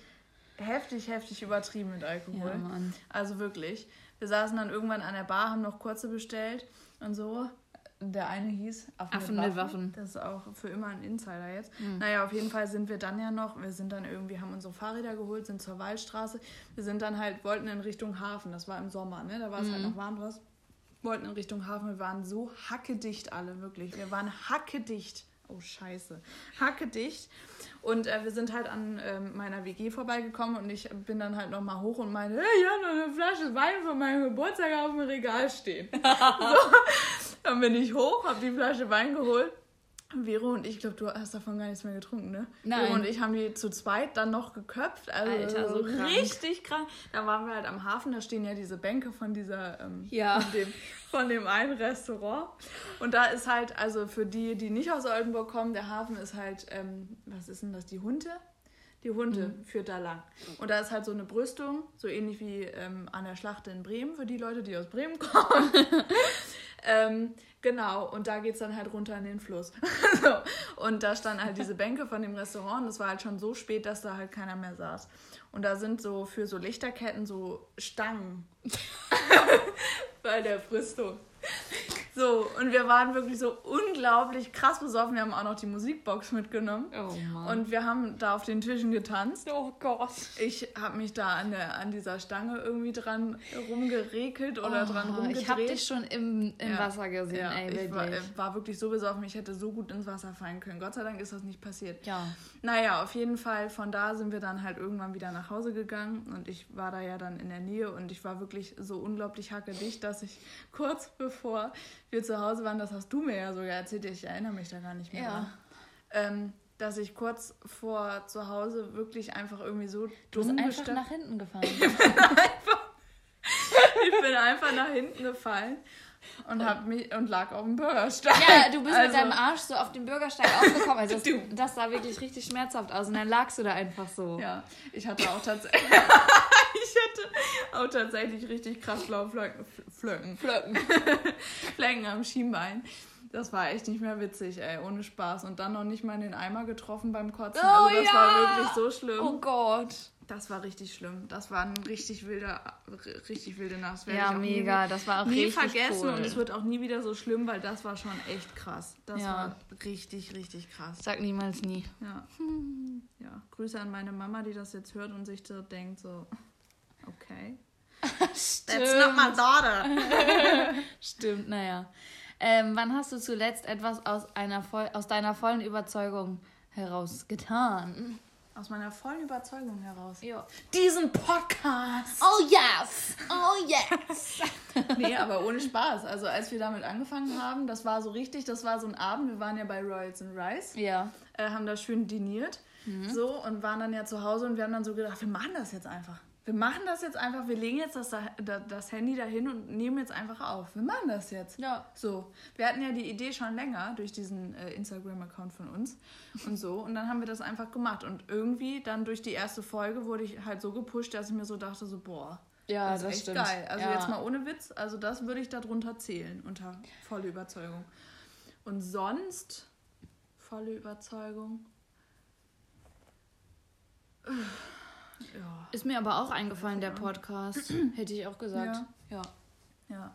heftig, heftig übertrieben mit Alkohol. Ja. Also wirklich. Wir saßen dann irgendwann an der Bar, haben noch kurze bestellt und so. Der eine hieß Affen, Affen mit, Waffen. Waffen. Das ist auch für immer ein Insider jetzt. Mhm. Naja, auf jeden Fall sind wir dann ja noch, wir sind dann irgendwie, haben unsere Fahrräder geholt, sind zur Waldstraße. Wir sind dann halt, wollten in Richtung Hafen. Das war im Sommer, ne? Da war es mhm. halt noch warm draußen. Wollten in Richtung Hafen. Wir waren so hackedicht alle, wirklich. Wir waren hackedicht oh scheiße, hacke dicht. Und äh, wir sind halt an ähm, meiner WG vorbeigekommen und ich bin dann halt nochmal hoch und meinte, hey, ich habe noch eine Flasche Wein von meinem Geburtstag auf dem Regal stehen. so, dann bin ich hoch, habe die Flasche Wein geholt Vero und ich, glaube, du hast davon gar nichts mehr getrunken, ne? Nein. Vero und ich haben die zu zweit dann noch geköpft. Also Alter, so krank. richtig krank. Da waren wir halt am Hafen, da stehen ja diese Bänke von dieser, ähm, ja. von, dem, von dem einen Restaurant. Und da ist halt, also für die, die nicht aus Oldenburg kommen, der Hafen ist halt, ähm, was ist denn das, die Hunde? Die Hunde mhm. führt da lang. Und da ist halt so eine Brüstung, so ähnlich wie ähm, an der Schlacht in Bremen, für die Leute, die aus Bremen kommen. ähm, Genau, und da geht es dann halt runter in den Fluss. so. Und da standen halt diese Bänke von dem Restaurant und es war halt schon so spät, dass da halt keiner mehr saß. Und da sind so für so Lichterketten so Stangen bei der Brüstung. So, und wir waren wirklich so unglaublich krass besoffen. Wir haben auch noch die Musikbox mitgenommen. Oh Mann. Und wir haben da auf den Tischen getanzt. Oh Gott. Ich habe mich da an, der, an dieser Stange irgendwie dran rumgerekelt oder oh, dran rumgedreht. Ich habe dich schon im, im ja. Wasser gesehen, ja, ey, wirklich. Ich war, war, wirklich so besoffen, ich hätte so gut ins Wasser fallen können. Gott sei Dank ist das nicht passiert. Ja. Naja, auf jeden Fall, von da sind wir dann halt irgendwann wieder nach Hause gegangen und ich war da ja dann in der Nähe und ich war wirklich so unglaublich hackedicht, dass ich kurz bevor wir zu Hause waren, das hast du mir ja sogar erzählt, ich erinnere mich da gar nicht mehr. Ja. Ähm, dass ich kurz vor zu Hause wirklich einfach irgendwie so du bist einfach nach hinten gefallen. ich, bin einfach, ich bin einfach nach hinten gefallen und hab mich und lag auf dem Bürgersteig. Ja, du bist also, mit deinem Arsch so auf dem Bürgersteig aufgekommen. Also das, das, sah wirklich richtig schmerzhaft aus und dann lagst du da einfach so. Ja, ich hatte auch tatsächlich ich hatte auch tatsächlich richtig krass blaue Flöcken. Flöcken. Flöcken. Flecken am Schienbein. Das war echt nicht mehr witzig, ey, ohne Spaß. Und dann noch nicht mal in den Eimer getroffen beim Kotzen. Oh, also das ja. war wirklich so schlimm. Oh Gott. Das war richtig schlimm. Das war ein richtig wilder, richtig wilde Nacht. Das ja, mega. Nie, das war auch nie richtig vergessen cool. und es wird auch nie wieder so schlimm, weil das war schon echt krass. Das ja. war richtig, richtig krass. Sag niemals nie. Ja. ja. Grüße an meine Mama, die das jetzt hört und sich so denkt so, okay. That's not my daughter. Stimmt, naja. Ähm, wann hast du zuletzt etwas aus, einer aus deiner vollen Überzeugung heraus getan? Aus meiner vollen Überzeugung heraus. Ja. Diesen Podcast. Oh yes. Oh yes. nee, aber ohne Spaß. Also als wir damit angefangen haben, das war so richtig, das war so ein Abend. Wir waren ja bei Royals and Rice. Ja. Äh, haben da schön diniert. Mhm. So und waren dann ja zu Hause und wir haben dann so gedacht, wir machen das jetzt einfach. Wir machen das jetzt einfach, wir legen jetzt das, das Handy dahin und nehmen jetzt einfach auf. Wir machen das jetzt. Ja. So. Wir hatten ja die Idee schon länger durch diesen äh, Instagram-Account von uns und so. Und dann haben wir das einfach gemacht. Und irgendwie dann durch die erste Folge wurde ich halt so gepusht, dass ich mir so dachte, so, boah, ja, das ist das echt stimmt. geil. Also ja. jetzt mal ohne Witz, also das würde ich darunter zählen, unter volle Überzeugung. Und sonst volle Überzeugung. Ja. Ist mir aber auch eingefallen, der Podcast. Hätte ich auch gesagt. Ja. ja. ja.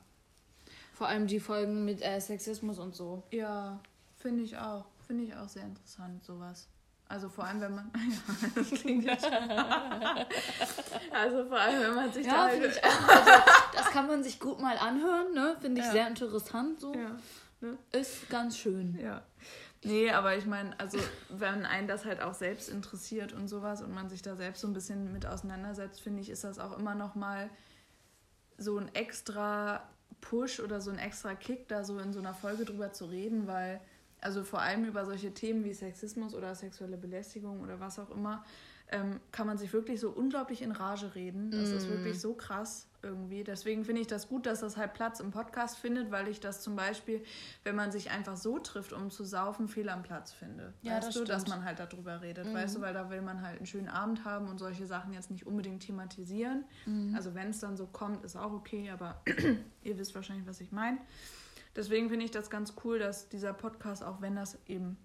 Vor allem die Folgen mit äh, Sexismus und so. Ja, finde ich auch. Finde ich auch sehr interessant, sowas. Also vor allem, wenn man. Ja, das klingt ja Also vor allem, wenn man sich ja, da halt. Ich auch, also, das kann man sich gut mal anhören, ne? Finde ich ja. sehr interessant so. Ja. Ne? Ist ganz schön. Ja. Nee, aber ich meine, also wenn einen das halt auch selbst interessiert und sowas und man sich da selbst so ein bisschen mit auseinandersetzt, finde ich, ist das auch immer noch mal so ein extra Push oder so ein extra Kick, da so in so einer Folge drüber zu reden, weil also vor allem über solche Themen wie Sexismus oder sexuelle Belästigung oder was auch immer, ähm, kann man sich wirklich so unglaublich in Rage reden. Das mm. ist wirklich so krass irgendwie. Deswegen finde ich das gut, dass das halt Platz im Podcast findet, weil ich das zum Beispiel, wenn man sich einfach so trifft, um zu saufen, fehl am Platz finde. Ja, weißt das du, stimmt. dass man halt darüber redet, mhm. weißt du, weil da will man halt einen schönen Abend haben und solche Sachen jetzt nicht unbedingt thematisieren. Mhm. Also wenn es dann so kommt, ist auch okay, aber ihr wisst wahrscheinlich, was ich meine. Deswegen finde ich das ganz cool, dass dieser Podcast, auch wenn das eben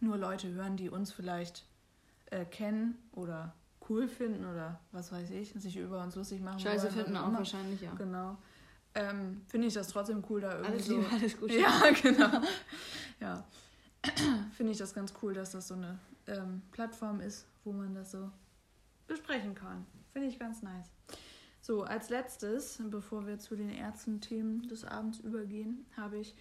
nur Leute hören, die uns vielleicht äh, kennen oder cool finden oder was weiß ich, sich über uns lustig machen. Scheiße wollen, finden auch immer. wahrscheinlich, ja. Genau. Ähm, Finde ich das trotzdem cool, da irgendwie. Alles so, alles gut. Ja, genau. ja. Finde ich das ganz cool, dass das so eine ähm, Plattform ist, wo man das so besprechen kann. Finde ich ganz nice. So, als letztes, bevor wir zu den Ärzten-Themen des Abends übergehen, habe ich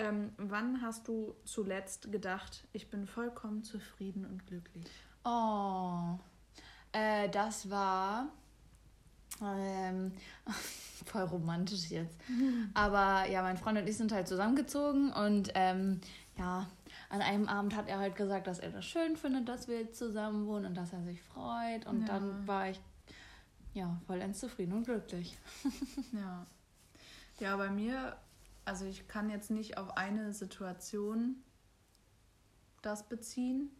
Ähm, wann hast du zuletzt gedacht, ich bin vollkommen zufrieden und glücklich? Oh, äh, das war ähm, voll romantisch jetzt. Aber ja, mein Freund und ich sind halt zusammengezogen und ähm, ja, an einem Abend hat er halt gesagt, dass er das schön findet, dass wir jetzt zusammen wohnen und dass er sich freut. Und Ja. dann war ich ja vollends zufrieden und glücklich. Ja. Ja, bei mir, also ich kann jetzt nicht auf eine Situation das beziehen,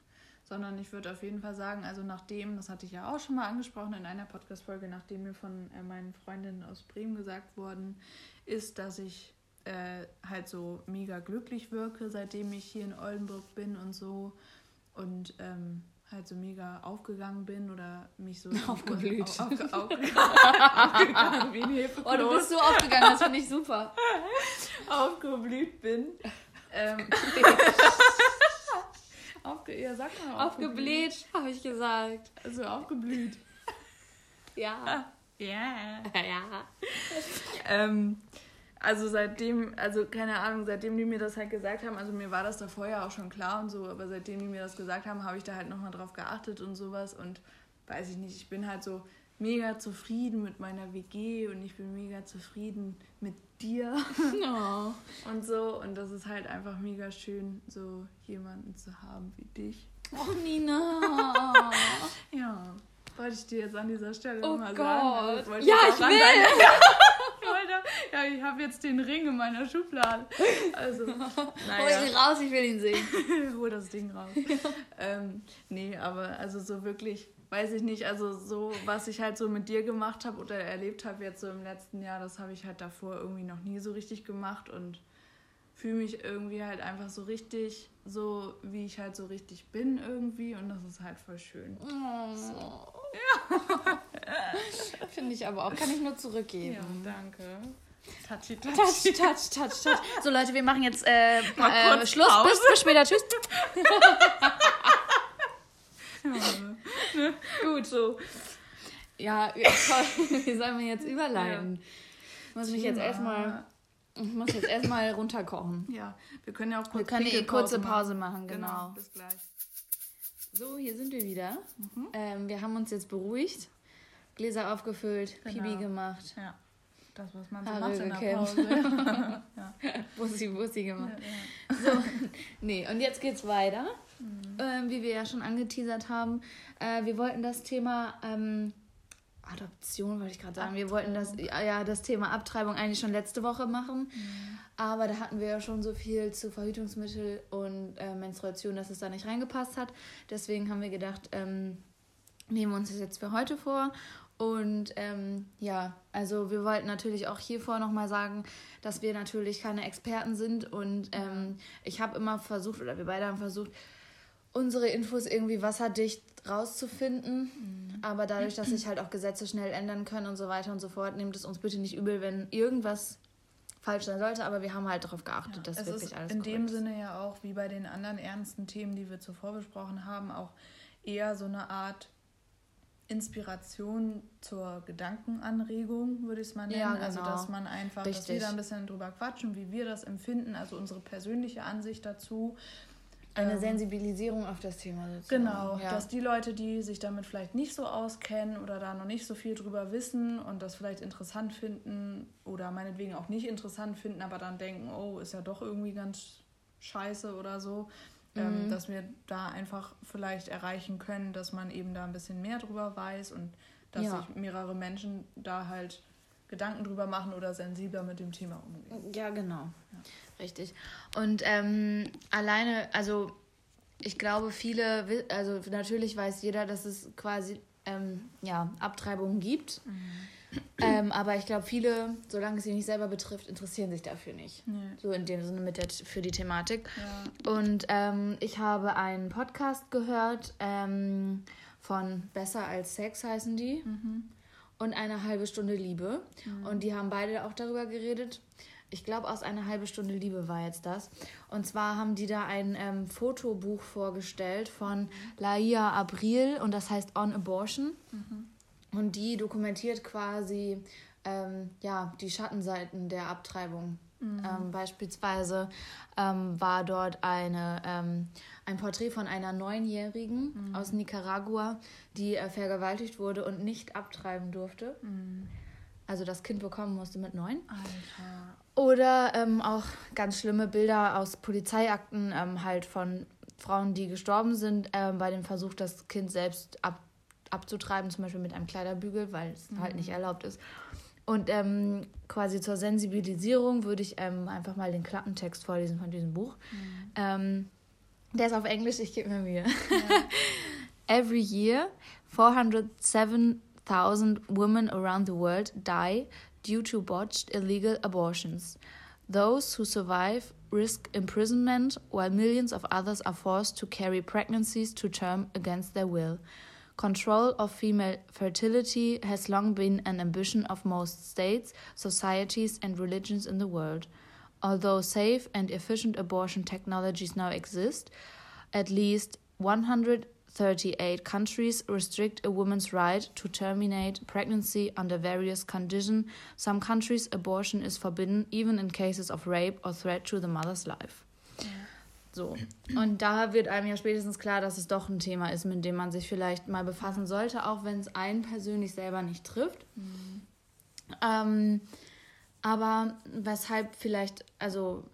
sondern ich würde auf jeden Fall sagen, also nachdem, das hatte ich ja auch schon mal angesprochen in einer Podcast-Folge, nachdem mir von äh, meinen Freundinnen aus Bremen gesagt worden ist, dass ich äh, halt so mega glücklich wirke, seitdem ich hier in Oldenburg bin und so und ähm, halt so mega aufgegangen bin oder mich so Aufgeblüht. Auf, aufge, aufgegangen wie ein Oh, du bist so aufgegangen, das finde ich super. aufgeblüht bin. Ähm, Aufge ja, sag mal. Aufgebläht, habe ich gesagt. Also aufgeblüht. Ja. Ja. Ja. Ähm, also seitdem, also keine Ahnung, seitdem die mir das halt gesagt haben, also mir war das da vorher auch schon klar und so, aber seitdem die mir das gesagt haben, habe ich da halt nochmal drauf geachtet und sowas und weiß ich nicht, ich bin halt so mega zufrieden mit meiner WG und ich bin mega zufrieden mit dir Oh. und so und das ist halt einfach mega schön, so jemanden zu haben wie dich. Oh, Nina. Ja, wollte ich dir jetzt an dieser Stelle Oh mal Gott. sagen. Ja, ich will. Ja, ich habe jetzt den Ring in meiner Schublade. Also, Hol naja, ihn raus, ich will ihn sehen. hol das Ding raus. ähm, nee, aber also so wirklich, weiß ich nicht, also so, was ich halt so mit dir gemacht habe oder erlebt habe jetzt so im letzten Jahr, das habe ich halt davor irgendwie noch nie so richtig gemacht und fühle mich irgendwie halt einfach so richtig, so wie ich halt so richtig bin irgendwie und das ist halt voll schön. Oh. Finde ich aber auch. Kann ich nur zurückgeben. danke. Touchy, Touch, touch, touch, touch. So, Leute, wir machen jetzt äh, äh, Schluss. Pause. Bis, bis später. Tschüss. Gut, so. Ja, ja, toll. Wie sollen wir jetzt überleiten? Ich muss mich jetzt erstmal. Ich muss jetzt erstmal runterkochen. Ja, wir können ja auch kurz Wir können eine Pinkelpause kurze Pause machen, genau. Bis gleich. So, hier sind wir wieder. Ähm, wir haben uns jetzt beruhigt, Gläser aufgefüllt, Genau. Pipi gemacht, Ja, das, was man so Haare macht in der. Pause. ja. Bussi, Bussi gemacht. Ja, So, nee, und jetzt geht's weiter. Mhm. Ähm, wie wir ja schon angeteasert haben. Äh, wir wollten das Thema ähm, Adoption, wollte ich gerade sagen. Wir wollten das, ja, ja, das Thema Abtreibung eigentlich schon letzte Woche machen. Mhm. Aber da hatten wir ja schon so viel zu Verhütungsmittel und äh, Menstruation, dass es da nicht reingepasst hat. Deswegen haben wir gedacht, ähm, nehmen wir uns das jetzt für heute vor. Und ähm, ja, also wir wollten natürlich auch hiervor nochmal sagen, dass wir natürlich keine Experten sind. Und ähm, ich habe immer versucht, oder wir beide haben versucht, unsere Infos irgendwie wasserdicht rauszufinden. Aber dadurch, dass sich halt auch Gesetze schnell ändern können und so weiter und so fort, nehmt es uns bitte nicht übel, wenn irgendwas falsch sein sollte. Aber wir haben halt darauf geachtet, dass es wirklich ist alles in dem ist. Sinne ja auch, wie bei den anderen ernsten Themen, die wir zuvor besprochen haben, auch eher so eine Art Inspiration zur Gedankenanregung, würde ich es mal nennen. Ja, Also, genau. dass man einfach, dass wir Richtig. da ein bisschen drüber quatschen, wie wir das empfinden, also unsere persönliche Ansicht dazu. Eine Ähm, Sensibilisierung auf das Thema sozusagen. Genau, ja. dass die Leute, die sich damit vielleicht nicht so auskennen oder da noch nicht so viel drüber wissen und das vielleicht interessant finden oder meinetwegen auch nicht interessant finden, aber dann denken, oh, ist ja doch irgendwie ganz scheiße oder so, ähm, Mhm. dass wir da einfach vielleicht erreichen können, dass man eben da ein bisschen mehr drüber weiß und dass Ja. sich mehrere Menschen da halt Gedanken drüber machen oder sensibler mit dem Thema umgehen. Ja, genau. Richtig. Und ähm, alleine, also ich glaube, viele, also natürlich weiß jeder, dass es quasi ähm, ja, Abtreibungen gibt. Ähm, aber ich glaube, viele, solange es sie nicht selber betrifft, interessieren sich dafür nicht. Nee. So in dem Sinne mit der, für die Thematik. Ja. Und ähm, ich habe einen Podcast gehört ähm, von Besser als Sex heißen die. Und eine halbe Stunde Liebe. Und die haben beide auch darüber geredet. Ich glaube, aus einer halbe Stunde Liebe war jetzt das. Und zwar haben die da ein ähm, Fotobuch vorgestellt von Laia Abril und das heißt On Abortion. Und die dokumentiert quasi ähm, ja, die Schattenseiten der Abtreibung Mhm. Ähm, beispielsweise ähm, war dort eine, ähm, ein Porträt von einer Neunjährigen mhm. aus Nicaragua, die äh, vergewaltigt wurde und nicht abtreiben durfte. Mhm. Also das Kind bekommen musste mit neun. Alter. Oder ähm, auch ganz schlimme Bilder aus Polizeiakten ähm, halt von Frauen, die gestorben sind, ähm, bei dem Versuch, das Kind selbst ab, abzutreiben, zum Beispiel mit einem Kleiderbügel, weil es halt nicht erlaubt ist. Und ähm, quasi zur Sensibilisierung würde ich ähm, einfach mal den Klappentext vorlesen von diesem Buch. Mhm. Ähm, der ist auf Englisch, ich gebe mir Mühe. Ja. Every year, 407,000 women around the world die due to botched illegal abortions. Those who survive risk imprisonment, while millions of others are forced to carry pregnancies to term against their will. Control of female fertility has long been an ambition of most states, societies, and religions in the world. Although safe and efficient abortion technologies now exist, at least 138 countries restrict a woman's right to terminate pregnancy under various conditions. Some countries, abortion is forbidden, even in cases of rape or threat to the mother's life. So. Und da wird einem ja spätestens klar, dass es doch ein Thema ist, mit dem man sich vielleicht mal befassen sollte, auch wenn es einen persönlich selber nicht trifft. Mhm. Ähm, aber weshalb vielleicht, also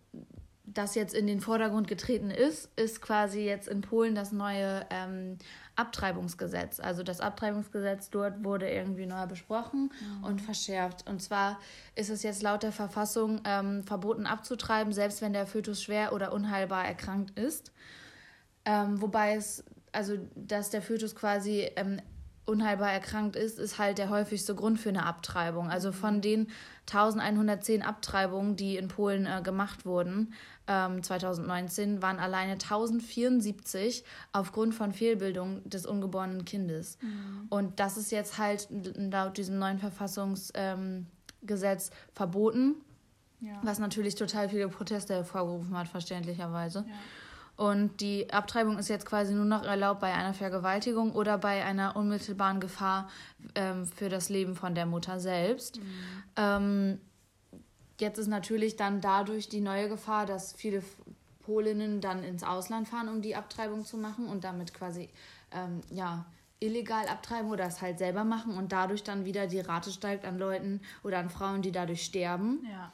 das jetzt in den Vordergrund getreten ist, ist quasi jetzt in Polen das neue ähm, Abtreibungsgesetz. Also das Abtreibungsgesetz dort wurde irgendwie neu besprochen mhm. und verschärft. Und zwar ist es jetzt laut der Verfassung ähm, verboten abzutreiben, selbst wenn der Fötus schwer oder unheilbar erkrankt ist. Ähm, wobei es, also dass der Fötus quasi ähm, unheilbar erkrankt ist, ist halt der häufigste Grund für eine Abtreibung. Also von den 1110 Abtreibungen, die in Polen äh, gemacht wurden, ähm, 2019, waren alleine 1074 aufgrund von Fehlbildung des ungeborenen Kindes. Mhm. Und das ist jetzt halt laut diesem neuen Verfassungsgesetz ähm, verboten, ja. was natürlich total viele Proteste hervorgerufen hat, verständlicherweise. Ja. Und die Abtreibung ist jetzt quasi nur noch erlaubt bei einer Vergewaltigung oder bei einer unmittelbaren Gefahr ähm, für das Leben von der Mutter selbst. Mhm. Ähm, jetzt ist natürlich dann dadurch die neue Gefahr, dass viele Polinnen dann ins Ausland fahren, um die Abtreibung zu machen und damit quasi ähm, ja, illegal abtreiben oder es halt selber machen und dadurch dann wieder die Rate steigt an Leuten oder an Frauen, die dadurch sterben. Ja.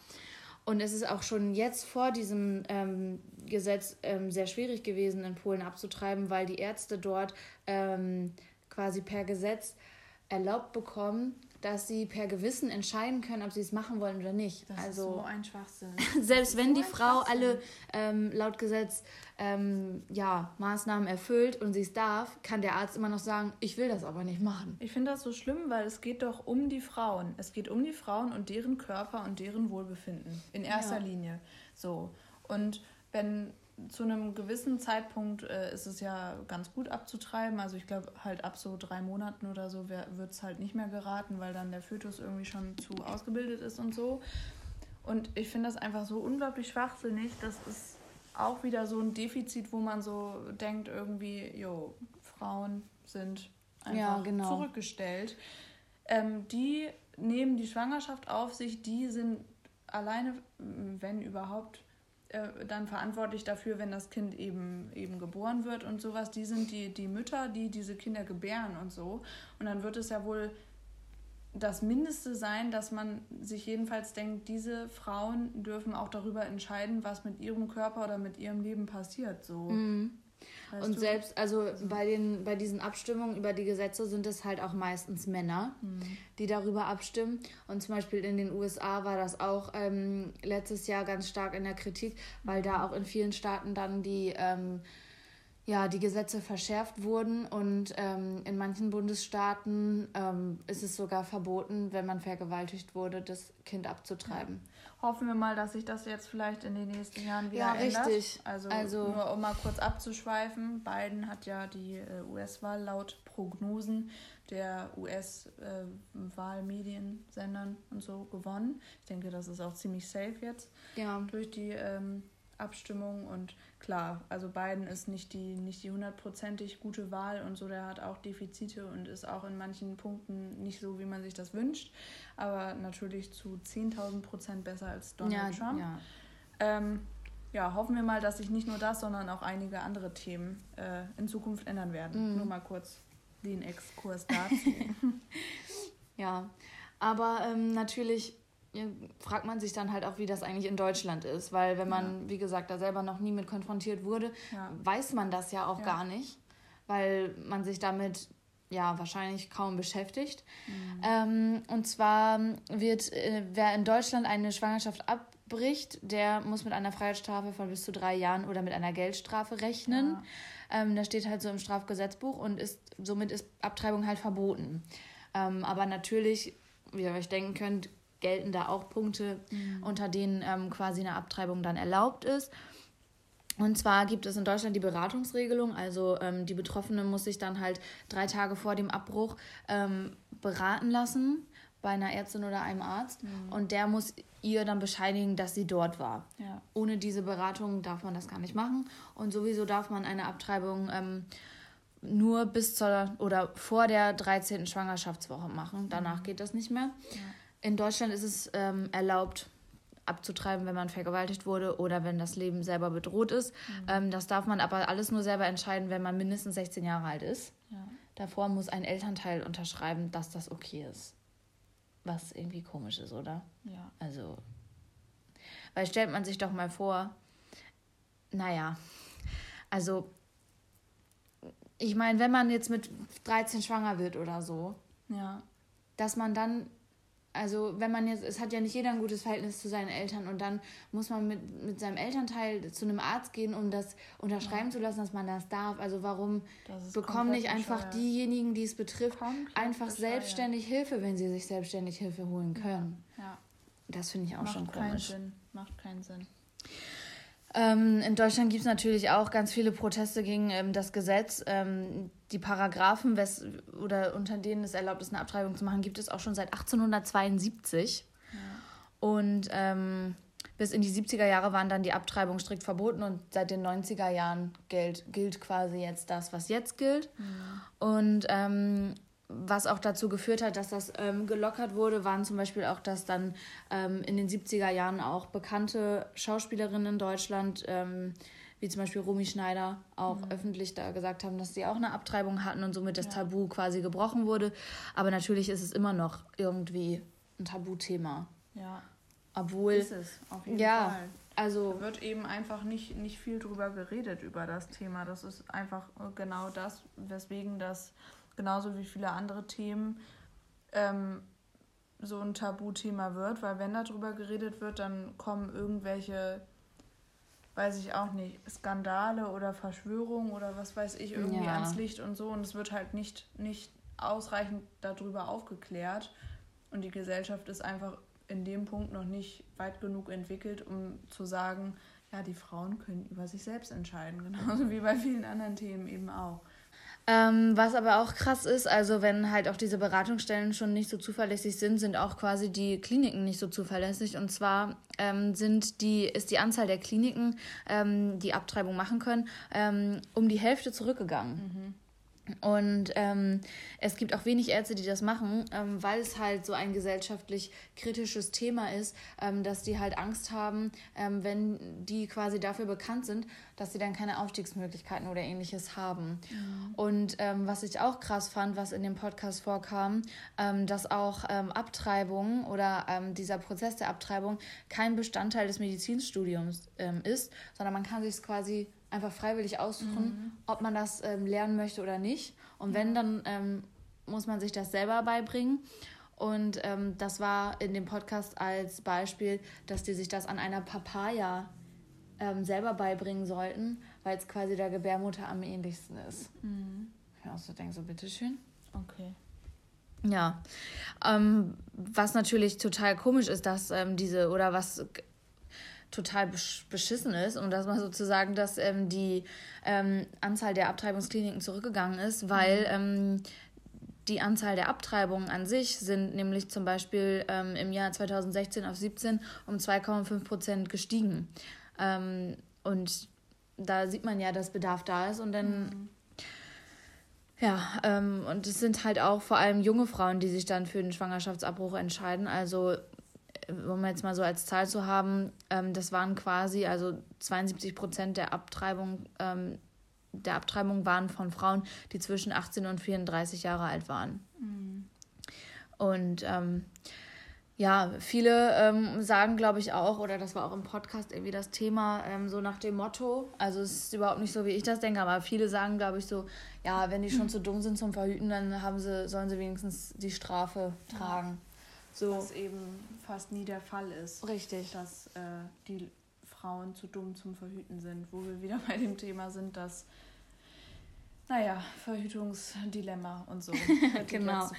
Und es ist auch schon jetzt vor diesem ähm, Gesetz ähm, sehr schwierig gewesen, in Polen abzutreiben, weil die Ärzte dort ähm, quasi per Gesetz erlaubt bekommen, dass sie per Gewissen entscheiden können, ob sie es machen wollen oder nicht. Das also, ist so ein Schwachsinn. selbst wenn so die Frau alle ähm, laut Gesetz ähm, ja, Maßnahmen erfüllt und sie es darf, kann der Arzt immer noch sagen, ich will das aber nicht machen. Ich finde das so schlimm, weil es geht doch um die Frauen. Es geht um die Frauen und deren Körper und deren Wohlbefinden. In erster ja. Linie. So. Und wenn zu einem gewissen Zeitpunkt äh, ist es ja ganz gut abzutreiben. Also ich glaube halt ab so drei Monaten oder so wird es halt nicht mehr geraten, weil dann der Fötus irgendwie schon zu ausgebildet ist und so. Und ich finde das einfach so unglaublich schwachsinnig. Das ist auch wieder so ein Defizit, wo man so denkt, irgendwie, jo, Frauen sind einfach ja, genau. zurückgestellt. Ähm, die nehmen die Schwangerschaft auf sich, die sind alleine, wenn überhaupt, äh, dann verantwortlich dafür, wenn das Kind eben, eben geboren wird und sowas. Die sind die, die Mütter, die diese Kinder gebären und so. Und dann wird es ja wohl das Mindeste sein, dass man sich jedenfalls denkt, diese Frauen dürfen auch darüber entscheiden, was mit ihrem Körper oder mit ihrem Leben passiert. So. Mhm. Weißt und du? selbst, also bei, den, bei diesen Abstimmungen über die Gesetze sind es halt auch meistens Männer, mhm. die darüber abstimmen. Und zum Beispiel in den USA war das auch ähm, letztes Jahr ganz stark in der Kritik, weil da auch in vielen Staaten dann die, ähm, ja, die Gesetze verschärft wurden. Und ähm, in manchen Bundesstaaten ähm, ist es sogar verboten, wenn man vergewaltigt wurde, das Kind abzutreiben. Hoffen wir mal, dass sich das jetzt vielleicht in den nächsten Jahren wieder ja, ändert. Richtig. Also, also nur um mal kurz abzuschweifen, Biden hat ja die äh, US-Wahl laut Prognosen der US-Wahlmediensendern äh, und so gewonnen. Ich denke, das ist auch ziemlich safe jetzt ja. durch die ähm, Abstimmung und klar, also Biden ist nicht die nicht die hundertprozentig gute Wahl und so, der hat auch Defizite und ist auch in manchen Punkten nicht so, wie man sich das wünscht, aber natürlich zu 10.000 Prozent besser als Donald ja, Trump. Ja. Ähm, ja, hoffen wir mal, dass sich nicht nur das, sondern auch einige andere Themen äh, in Zukunft ändern werden. Mhm. Nur mal kurz den Exkurs dazu. ja, aber ähm, natürlich fragt man sich dann halt auch, wie das eigentlich in Deutschland ist, weil wenn man, ja. wie gesagt, da selber noch nie mit konfrontiert wurde, ja. weiß man das ja auch ja. gar nicht, weil man sich damit ja wahrscheinlich kaum beschäftigt. Mhm. Ähm, und zwar wird, äh, wer in Deutschland eine Schwangerschaft abbricht, der muss mit einer Freiheitsstrafe von bis zu drei Jahren oder mit einer Geldstrafe rechnen. Ähm, das steht halt so im Strafgesetzbuch und ist somit ist Abtreibung halt verboten. Ähm, aber natürlich, wie ihr euch denken könnt, gelten da auch Punkte, mhm. unter denen ähm, quasi eine Abtreibung dann erlaubt ist. Und zwar gibt es in Deutschland die Beratungsregelung, also ähm, die Betroffene muss sich dann halt drei Tage vor dem Abbruch ähm, beraten lassen bei einer Ärztin oder einem Arzt mhm. und der muss ihr dann bescheinigen, dass sie dort war. Ja. Ohne diese Beratung darf man das gar nicht machen und sowieso darf man eine Abtreibung ähm, nur bis zur oder vor der 13. Schwangerschaftswoche machen. Danach mhm. geht das nicht mehr. Ja. In Deutschland ist es ähm, erlaubt, abzutreiben, wenn man vergewaltigt wurde oder wenn das Leben selber bedroht ist. Mhm. Ähm, das darf man aber alles nur selber entscheiden, wenn man mindestens 16 Jahre alt ist. Ja. Davor muss ein Elternteil unterschreiben, dass das okay ist. Was irgendwie komisch ist, oder? Ja. Also, weil stellt man sich doch mal vor, naja, also, ich meine, wenn man jetzt mit 13 schwanger wird oder so, ja. dass man dann also wenn man jetzt, es hat ja nicht jeder ein gutes Verhältnis zu seinen Eltern und dann muss man mit, mit seinem Elternteil zu einem Arzt gehen, um das unterschreiben ja. zu lassen, dass man das darf. Also warum bekommen nicht einfach bescheuert. diejenigen, die es betrifft, komplett einfach bescheuert. selbstständig Hilfe, wenn sie sich selbstständig Hilfe holen können? Ja. ja. Das finde ich auch Macht schon komisch. Keinen Sinn. Macht keinen Sinn. Ähm, in Deutschland gibt es natürlich auch ganz viele Proteste gegen ähm, das Gesetz. Ähm, die Paragraphen, wes oder unter denen es erlaubt ist, eine Abtreibung zu machen, gibt es auch schon seit 1872. Ja. Und ähm, bis in die 70er Jahre waren dann die Abtreibungen strikt verboten und seit den 90er Jahren gilt, gilt quasi jetzt das, was jetzt gilt. Ja. Und ähm, was auch dazu geführt hat, dass das ähm, gelockert wurde, waren zum Beispiel auch, dass dann ähm, in den 70er Jahren auch bekannte Schauspielerinnen in Deutschland, ähm, wie zum Beispiel Romy Schneider, auch mhm. öffentlich da gesagt haben, dass sie auch eine Abtreibung hatten und somit das ja. Tabu quasi gebrochen wurde. Aber natürlich ist es immer noch irgendwie ein Tabuthema. Ja. Obwohl. Ist es, auf jeden ja, Fall. Also, da wird eben einfach nicht, nicht viel drüber geredet über das Thema. Das ist einfach genau das, weswegen das genauso wie viele andere Themen ähm, so ein Tabuthema wird, weil wenn darüber geredet wird, dann kommen irgendwelche, weiß ich auch nicht, Skandale oder Verschwörungen oder was weiß ich, irgendwie ja. ans Licht und so und es wird halt nicht, nicht ausreichend darüber aufgeklärt und die Gesellschaft ist einfach in dem Punkt noch nicht weit genug entwickelt, um zu sagen, ja, die Frauen können über sich selbst entscheiden, genauso wie bei vielen anderen Themen eben auch. Ähm, was aber auch krass ist, also wenn halt auch diese Beratungsstellen schon nicht so zuverlässig sind, sind auch quasi die Kliniken nicht so zuverlässig. Und zwar ähm, sind die, ist die Anzahl der Kliniken, ähm, die Abtreibung machen können, ähm, um die Hälfte zurückgegangen. Mhm. Und ähm, es gibt auch wenig Ärzte, die das machen, ähm, weil es halt so ein gesellschaftlich kritisches Thema ist, ähm, dass die halt Angst haben, ähm, wenn die quasi dafür bekannt sind, dass sie dann keine Aufstiegsmöglichkeiten oder ähnliches haben. Mhm. Und ähm, was ich auch krass fand, was in dem Podcast vorkam, ähm, dass auch Abtreibung oder dieser Prozess der Abtreibung kein Bestandteil des Medizinstudiums ist, sondern man kann sich es quasi einfach freiwillig aussuchen, mhm. ob man das ähm, lernen möchte oder nicht. Und wenn, dann ähm, muss man sich das selber beibringen. Und ähm, das war in dem Podcast als Beispiel, dass die sich das an einer Papaya ähm, selber beibringen sollten, weil es quasi der Gebärmutter am ähnlichsten ist. Mhm. Ja, so denke so, bitteschön. Okay. Ja, ähm, was natürlich total komisch ist, dass ähm, diese, oder was total beschissen ist, um das mal so zu sagen, dass ähm, die ähm, Anzahl der Abtreibungskliniken zurückgegangen ist, weil mhm. ähm, die Anzahl der Abtreibungen an sich sind nämlich zum Beispiel ähm, im Jahr 2016 auf 17 um 2,5 Prozent gestiegen. Ähm, und da sieht man ja, dass Bedarf da ist und dann. Mhm. Ja, ähm, und es sind halt auch vor allem junge Frauen, die sich dann für den Schwangerschaftsabbruch entscheiden. Also, um jetzt mal so als Zahl zu haben, ähm, das waren quasi, also 72 Prozent der Abtreibung, ähm, der Abtreibung waren von Frauen, die zwischen 18 und 34 Jahre alt waren. Mhm. Und ähm, ja, viele ähm, sagen, glaube ich, auch, oder das war auch im Podcast irgendwie das Thema, ähm, so nach dem Motto, also es ist überhaupt nicht so, wie ich das denke, aber viele sagen, glaube ich, so, ja, wenn die schon zu dumm sind zum Verhüten, dann haben sie, sollen sie wenigstens die Strafe tragen. So. Was eben fast nie der Fall ist. Richtig. Dass äh, die Frauen zu dumm zum Verhüten sind, wo wir wieder bei dem Thema sind, dass naja, Verhütungsdilemma und so. genau.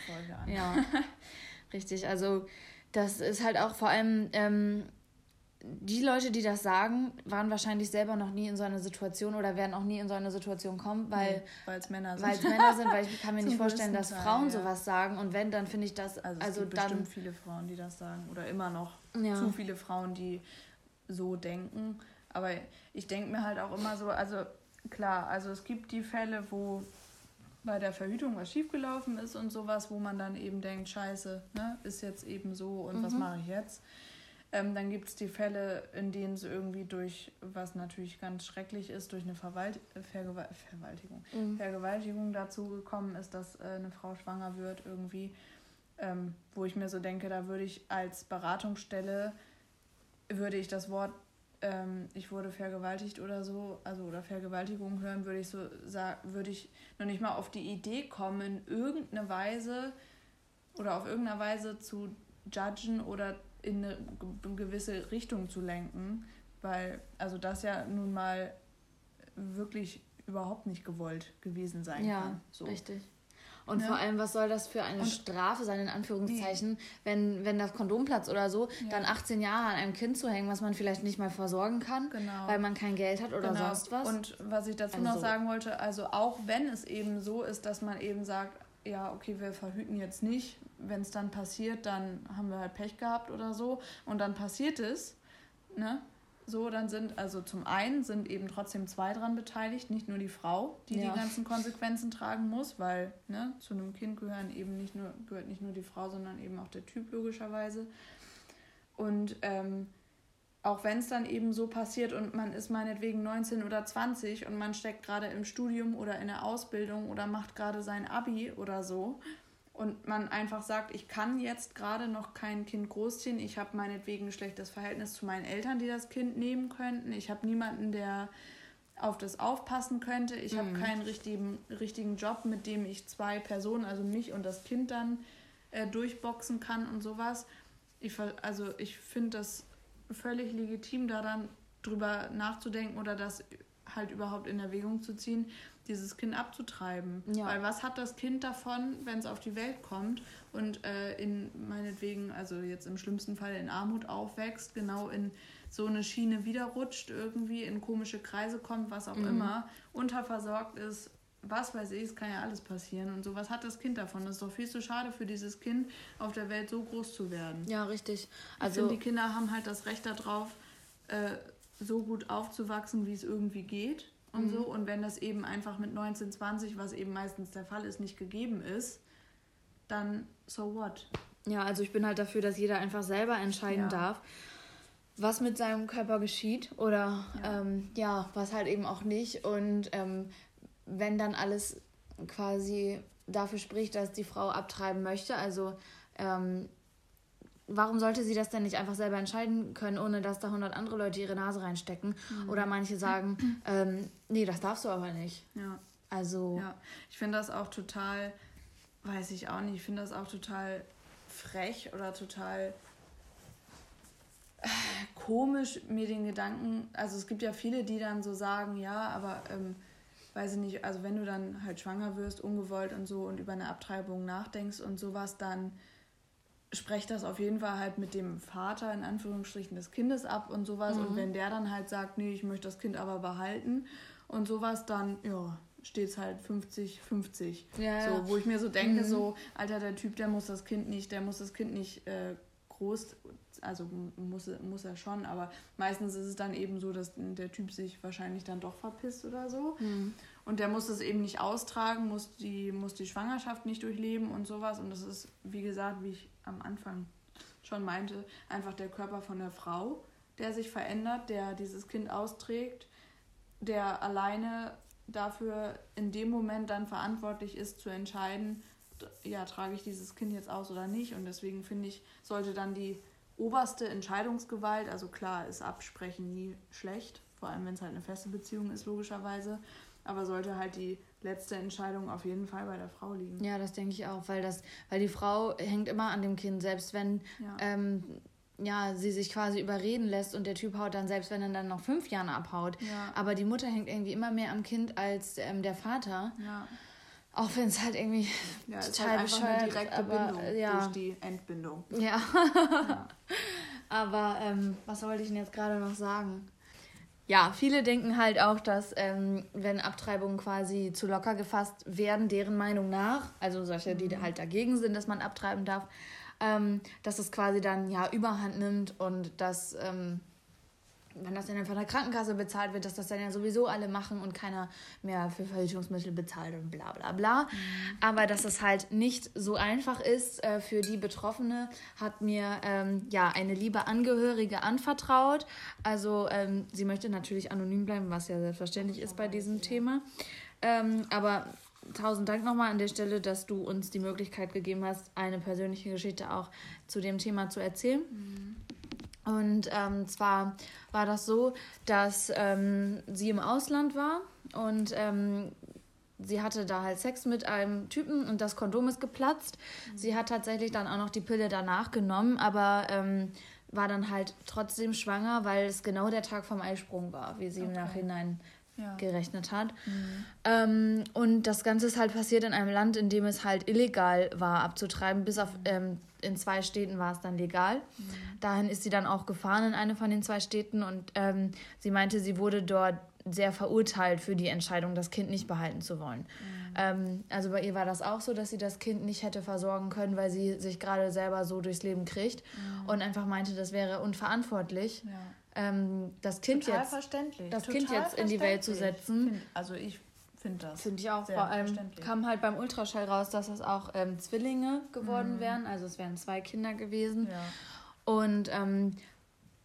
Ja, richtig. Also das ist halt auch vor allem ähm, die Leute, die das sagen, waren wahrscheinlich selber noch nie in so einer Situation oder werden auch nie in so eine Situation kommen, weil nee, es Männer sind. Weil es Männer sind, weil ich kann mir nicht vorstellen, dass Teil, Frauen ja. sowas sagen und wenn, dann finde ich das also, es also gibt dann bestimmt viele Frauen, die das sagen oder immer noch ja. zu viele Frauen, die so denken, aber ich denke mir halt auch immer so, also klar, also es gibt die Fälle, wo bei der Verhütung was schiefgelaufen ist und sowas, wo man dann eben denkt, scheiße, ne, ist jetzt eben so und mhm. was mache ich jetzt? Ähm, dann gibt es die Fälle, in denen es irgendwie durch, was natürlich ganz schrecklich ist, durch eine Verwalt Vergewal Verwaltigung, mhm. Vergewaltigung dazu gekommen ist, dass äh, eine Frau schwanger wird irgendwie, ähm, wo ich mir so denke, da würde ich als Beratungsstelle, würde ich das Wort ähm, ich wurde vergewaltigt oder so, also oder Vergewaltigung hören, würde ich so sagen, würde ich noch nicht mal auf die Idee kommen, irgendeine Weise oder auf irgendeine Weise zu judgen oder in eine gewisse Richtung zu lenken, weil also das ja nun mal wirklich überhaupt nicht gewollt gewesen sein ja, kann. So. Richtig. Und ja. vor allem, was soll das für eine und Strafe sein, in Anführungszeichen, nee. wenn, wenn das Kondom platzt oder so, ja. dann 18 Jahre an einem Kind zu hängen, was man vielleicht nicht mal versorgen kann, genau. weil man kein Geld hat oder genau. sonst was. Und was ich dazu also noch sagen wollte, also auch wenn es eben so ist, dass man eben sagt, ja, okay, wir verhüten jetzt nicht, wenn es dann passiert, dann haben wir halt Pech gehabt oder so und dann passiert es, ne? so, dann sind, also zum einen sind eben trotzdem zwei dran beteiligt, nicht nur die Frau, die ja. die ganzen Konsequenzen tragen muss, weil ne, zu einem Kind gehören eben nicht nur, gehört nicht nur die Frau, sondern eben auch der Typ logischerweise. Und ähm, auch wenn es dann eben so passiert und man ist meinetwegen 19 oder 20 und man steckt gerade im Studium oder in der Ausbildung oder macht gerade sein Abi oder so und man einfach sagt, ich kann jetzt gerade noch kein Kind großziehen, ich habe meinetwegen ein schlechtes Verhältnis zu meinen Eltern, die das Kind nehmen könnten, ich habe niemanden, der auf das aufpassen könnte, ich mhm. habe keinen richtigen, richtigen Job, mit dem ich zwei Personen, also mich und das Kind dann äh, durchboxen kann und sowas. Ich, also ich finde das völlig legitim, da dann drüber nachzudenken oder das halt überhaupt in Erwägung zu ziehen, dieses Kind abzutreiben. Ja. Weil was hat das Kind davon, wenn es auf die Welt kommt und äh, in meinetwegen, also jetzt im schlimmsten Fall in Armut aufwächst, genau in so eine Schiene wieder rutscht, irgendwie in komische Kreise kommt, was auch mhm. immer, unterversorgt ist, was weiß ich, es kann ja alles passieren. Und so, was hat das Kind davon? Das ist doch viel zu schade für dieses Kind, auf der Welt so groß zu werden. Ja, richtig. Also ich finde, die Kinder haben halt das Recht darauf, äh, so gut aufzuwachsen, wie es irgendwie geht und mhm. so. Und wenn das eben einfach mit 19, 20, was eben meistens der Fall ist, nicht gegeben ist, dann so what? Ja, also ich bin halt dafür, dass jeder einfach selber entscheiden ja. darf, was mit seinem Körper geschieht oder ja, ähm, ja was halt eben auch nicht. Und ähm, wenn dann alles quasi dafür spricht, dass die Frau abtreiben möchte, also ähm, warum sollte sie das denn nicht einfach selber entscheiden können, ohne dass da 100 andere Leute ihre Nase reinstecken? Mhm. Oder manche sagen, ähm, nee, das darfst du aber nicht. Ja. Also. Ja, ich finde das auch total, weiß ich auch nicht, ich finde das auch total frech oder total äh, komisch, mir den Gedanken, also es gibt ja viele, die dann so sagen, ja, aber ähm, weiß ich nicht, also wenn du dann halt schwanger wirst, ungewollt und so und über eine Abtreibung nachdenkst und sowas, dann spreche das auf jeden Fall halt mit dem Vater in Anführungsstrichen des Kindes ab und sowas. Mhm. Und wenn der dann halt sagt, nee, ich möchte das Kind aber behalten und sowas, dann ja, steht es halt 50-50. Ja, so, wo ich mir so denke, mhm. so, Alter, der Typ, der muss das Kind nicht, der muss das Kind nicht äh, groß also muss, muss er schon, aber meistens ist es dann eben so, dass der Typ sich wahrscheinlich dann doch verpisst oder so. Mhm. Und der muss das eben nicht austragen, muss die, muss die Schwangerschaft nicht durchleben und sowas. Und das ist, wie gesagt, wie ich am Anfang schon meinte, einfach der Körper von der Frau, der sich verändert, der dieses Kind austrägt, der alleine dafür in dem Moment dann verantwortlich ist, zu entscheiden, ja, trage ich dieses Kind jetzt aus oder nicht. Und deswegen finde ich, sollte dann die oberste Entscheidungsgewalt, also klar ist Absprechen nie schlecht, vor allem wenn es halt eine feste Beziehung ist, logischerweise, aber sollte halt die letzte Entscheidung auf jeden Fall bei der Frau liegen. Ja, das denke ich auch, weil das, weil die Frau hängt immer an dem Kind, selbst wenn ja. Ähm, ja, sie sich quasi überreden lässt und der Typ haut dann, selbst wenn er dann noch fünf Jahre abhaut. Ja. Aber die Mutter hängt irgendwie immer mehr am Kind als ähm, der Vater. Ja. Auch wenn es halt irgendwie ja, total halt bescheuert eine direkte aber, Bindung ja. durch die Entbindung. Ja. ja. aber ähm, was wollte ich denn jetzt gerade noch sagen? Ja, viele denken halt auch, dass ähm, wenn Abtreibungen quasi zu locker gefasst werden, deren Meinung nach, also solche, die mhm. halt dagegen sind, dass man abtreiben darf, ähm, dass es quasi dann ja Überhand nimmt und dass ähm, wenn das dann von der Krankenkasse bezahlt wird, dass das dann ja sowieso alle machen und keiner mehr für Verhütungsmittel bezahlt und bla bla bla. Mhm. Aber dass es halt nicht so einfach ist äh, für die Betroffene, hat mir ähm, ja eine liebe Angehörige anvertraut. Also ähm, sie möchte natürlich anonym bleiben, was ja selbstverständlich ist bei diesem Thema. Ähm, aber tausend Dank nochmal an der Stelle, dass du uns die Möglichkeit gegeben hast, eine persönliche Geschichte auch zu dem Thema zu erzählen. Mhm. Und ähm, zwar war das so, dass ähm, sie im Ausland war und ähm, sie hatte da halt Sex mit einem Typen und das Kondom ist geplatzt. Mhm. Sie hat tatsächlich dann auch noch die Pille danach genommen, aber ähm, war dann halt trotzdem schwanger, weil es genau der Tag vom Eisprung war, wie sie okay. im Nachhinein ja. gerechnet hat. Mhm. Ähm, und das Ganze ist halt passiert in einem Land, in dem es halt illegal war abzutreiben. Bis auf ähm, in zwei Städten war es dann legal. Mhm. Dahin ist sie dann auch gefahren in eine von den zwei Städten und ähm, sie meinte, sie wurde dort sehr verurteilt für die Entscheidung, das Kind nicht behalten zu wollen. Mhm. Ähm, also bei ihr war das auch so, dass sie das Kind nicht hätte versorgen können, weil sie sich gerade selber so durchs Leben kriegt mhm. und einfach meinte, das wäre unverantwortlich. Ja ähm, das Kind Total jetzt, das Kind jetzt in die Welt zu setzen. Find, also ich finde das. Finde ich auch. Vor allem kam halt beim Ultraschall raus, dass es auch ähm, Zwillinge geworden mhm. wären. Also es wären zwei Kinder gewesen. Ja. Und ähm,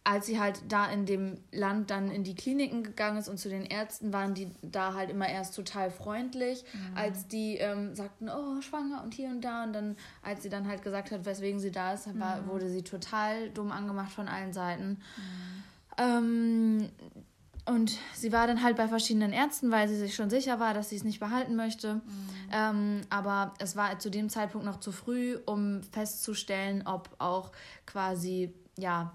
als sie halt da in dem Land dann in die Kliniken gegangen ist und zu den Ärzten waren die da halt immer erst total freundlich, mhm. als die ähm, sagten, oh, schwanger und hier und da. Und dann, als sie dann halt gesagt hat, weswegen sie da ist, war, mhm. wurde sie total dumm angemacht von allen Seiten. Mhm. Ähm, und sie war dann halt bei verschiedenen Ärzten, weil sie sich schon sicher war, dass sie es nicht behalten möchte. Mhm. Ähm, aber es war zu dem Zeitpunkt noch zu früh, um festzustellen, ob auch quasi, ja,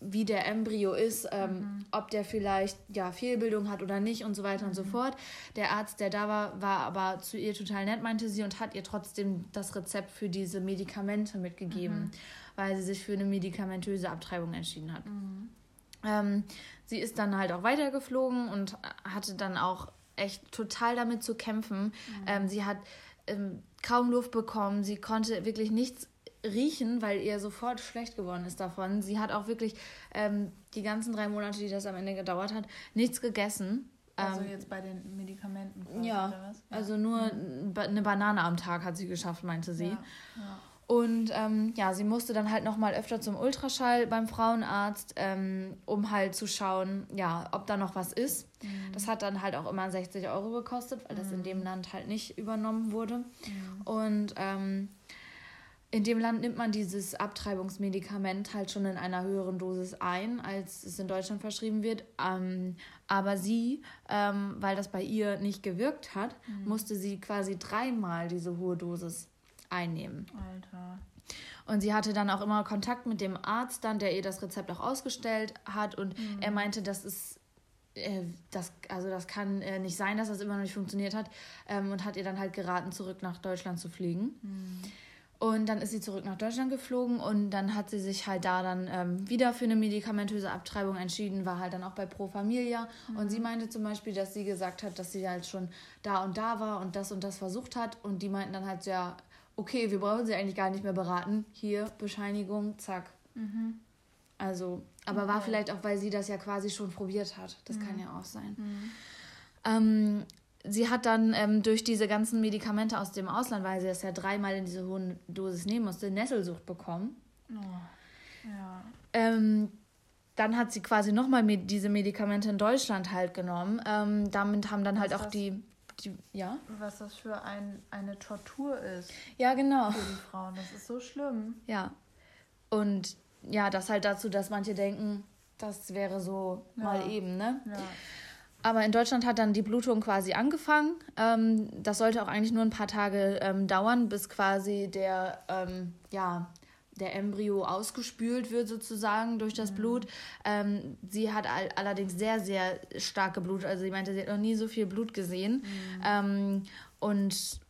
wie der Embryo ist, ähm, mhm. ob der vielleicht ja Fehlbildung hat oder nicht und so weiter mhm. und so mhm. fort. Der Arzt, der da war, war aber zu ihr total nett, meinte sie, und hat ihr trotzdem das Rezept für diese Medikamente mitgegeben, mhm. weil sie sich für eine medikamentöse Abtreibung entschieden hat. Ähm, sie ist dann halt auch weitergeflogen und hatte dann auch echt total damit zu kämpfen. Mhm. Ähm, sie hat ähm, kaum Luft bekommen, sie konnte wirklich nichts riechen, weil ihr sofort schlecht geworden ist davon. Sie hat auch wirklich ähm, die ganzen drei Monate, die das am Ende gedauert hat, nichts gegessen. Also ähm, jetzt bei den Medikamenten ja, ja, also nur mhm. eine Banane am Tag hat sie geschafft, meinte sie. Ja, ja. Und ähm, ja, sie musste dann halt nochmal öfter zum Ultraschall beim Frauenarzt, ähm, um halt zu schauen, ja, ob da noch was ist. Mhm. Das hat dann halt auch immer 60 Euro gekostet, weil mhm. das in dem mhm. Land halt nicht übernommen wurde. Mhm. Und ähm, in dem Land nimmt man dieses Abtreibungsmedikament halt schon in einer höheren Dosis ein, als es in Deutschland verschrieben wird. Ähm, aber sie, ähm, weil das bei ihr nicht gewirkt hat, mhm. musste sie quasi dreimal diese hohe Dosis einnehmen. Alter. Und sie hatte dann auch immer Kontakt mit dem Arzt dann, der ihr das Rezept auch ausgestellt hat. Und mhm. er meinte, das ist äh, das, also das kann äh, nicht sein, dass das immer noch nicht funktioniert hat. Ähm, und hat ihr dann halt geraten, zurück nach Deutschland zu fliegen. Mhm. Und dann ist sie zurück nach Deutschland geflogen und dann hat sie sich halt da dann ähm, wieder für eine medikamentöse Abtreibung entschieden, war halt dann auch bei Pro Familia. Mhm. Und sie meinte zum Beispiel, dass sie gesagt hat, dass sie halt schon da und da war und das und das versucht hat. Und die meinten dann halt, ja, okay, wir brauchen sie eigentlich gar nicht mehr beraten. Hier, Bescheinigung, zack. Mhm. Also, aber okay. war vielleicht auch, weil sie das ja quasi schon probiert hat. Das mhm. kann ja auch sein. Mhm. Ähm, sie hat dann ähm, durch diese ganzen Medikamente aus dem Ausland, weil sie das ja dreimal in diese hohen Dosis nehmen musste, Nesselsucht bekommen. Oh. Ja. Ähm, dann hat sie quasi nochmal med diese Medikamente in Deutschland halt genommen. Ähm, damit haben dann halt auch die, die, ja. Was das für ein, eine Tortur ist. Ja, genau. Für die Frauen. Das ist so schlimm. Ja. Und ja, das halt dazu, dass manche denken, das wäre so ja. mal eben, ne? Ja. Aber in Deutschland hat dann die Blutung quasi angefangen. Ähm, das sollte auch eigentlich nur ein paar Tage ähm, dauern, bis quasi der, ähm, ja, der Embryo ausgespült wird sozusagen durch das mhm. Blut. Ähm, sie hat all allerdings sehr, sehr starke Blut. Also sie meinte, sie hat noch nie so viel Blut gesehen. Mhm. Ähm, und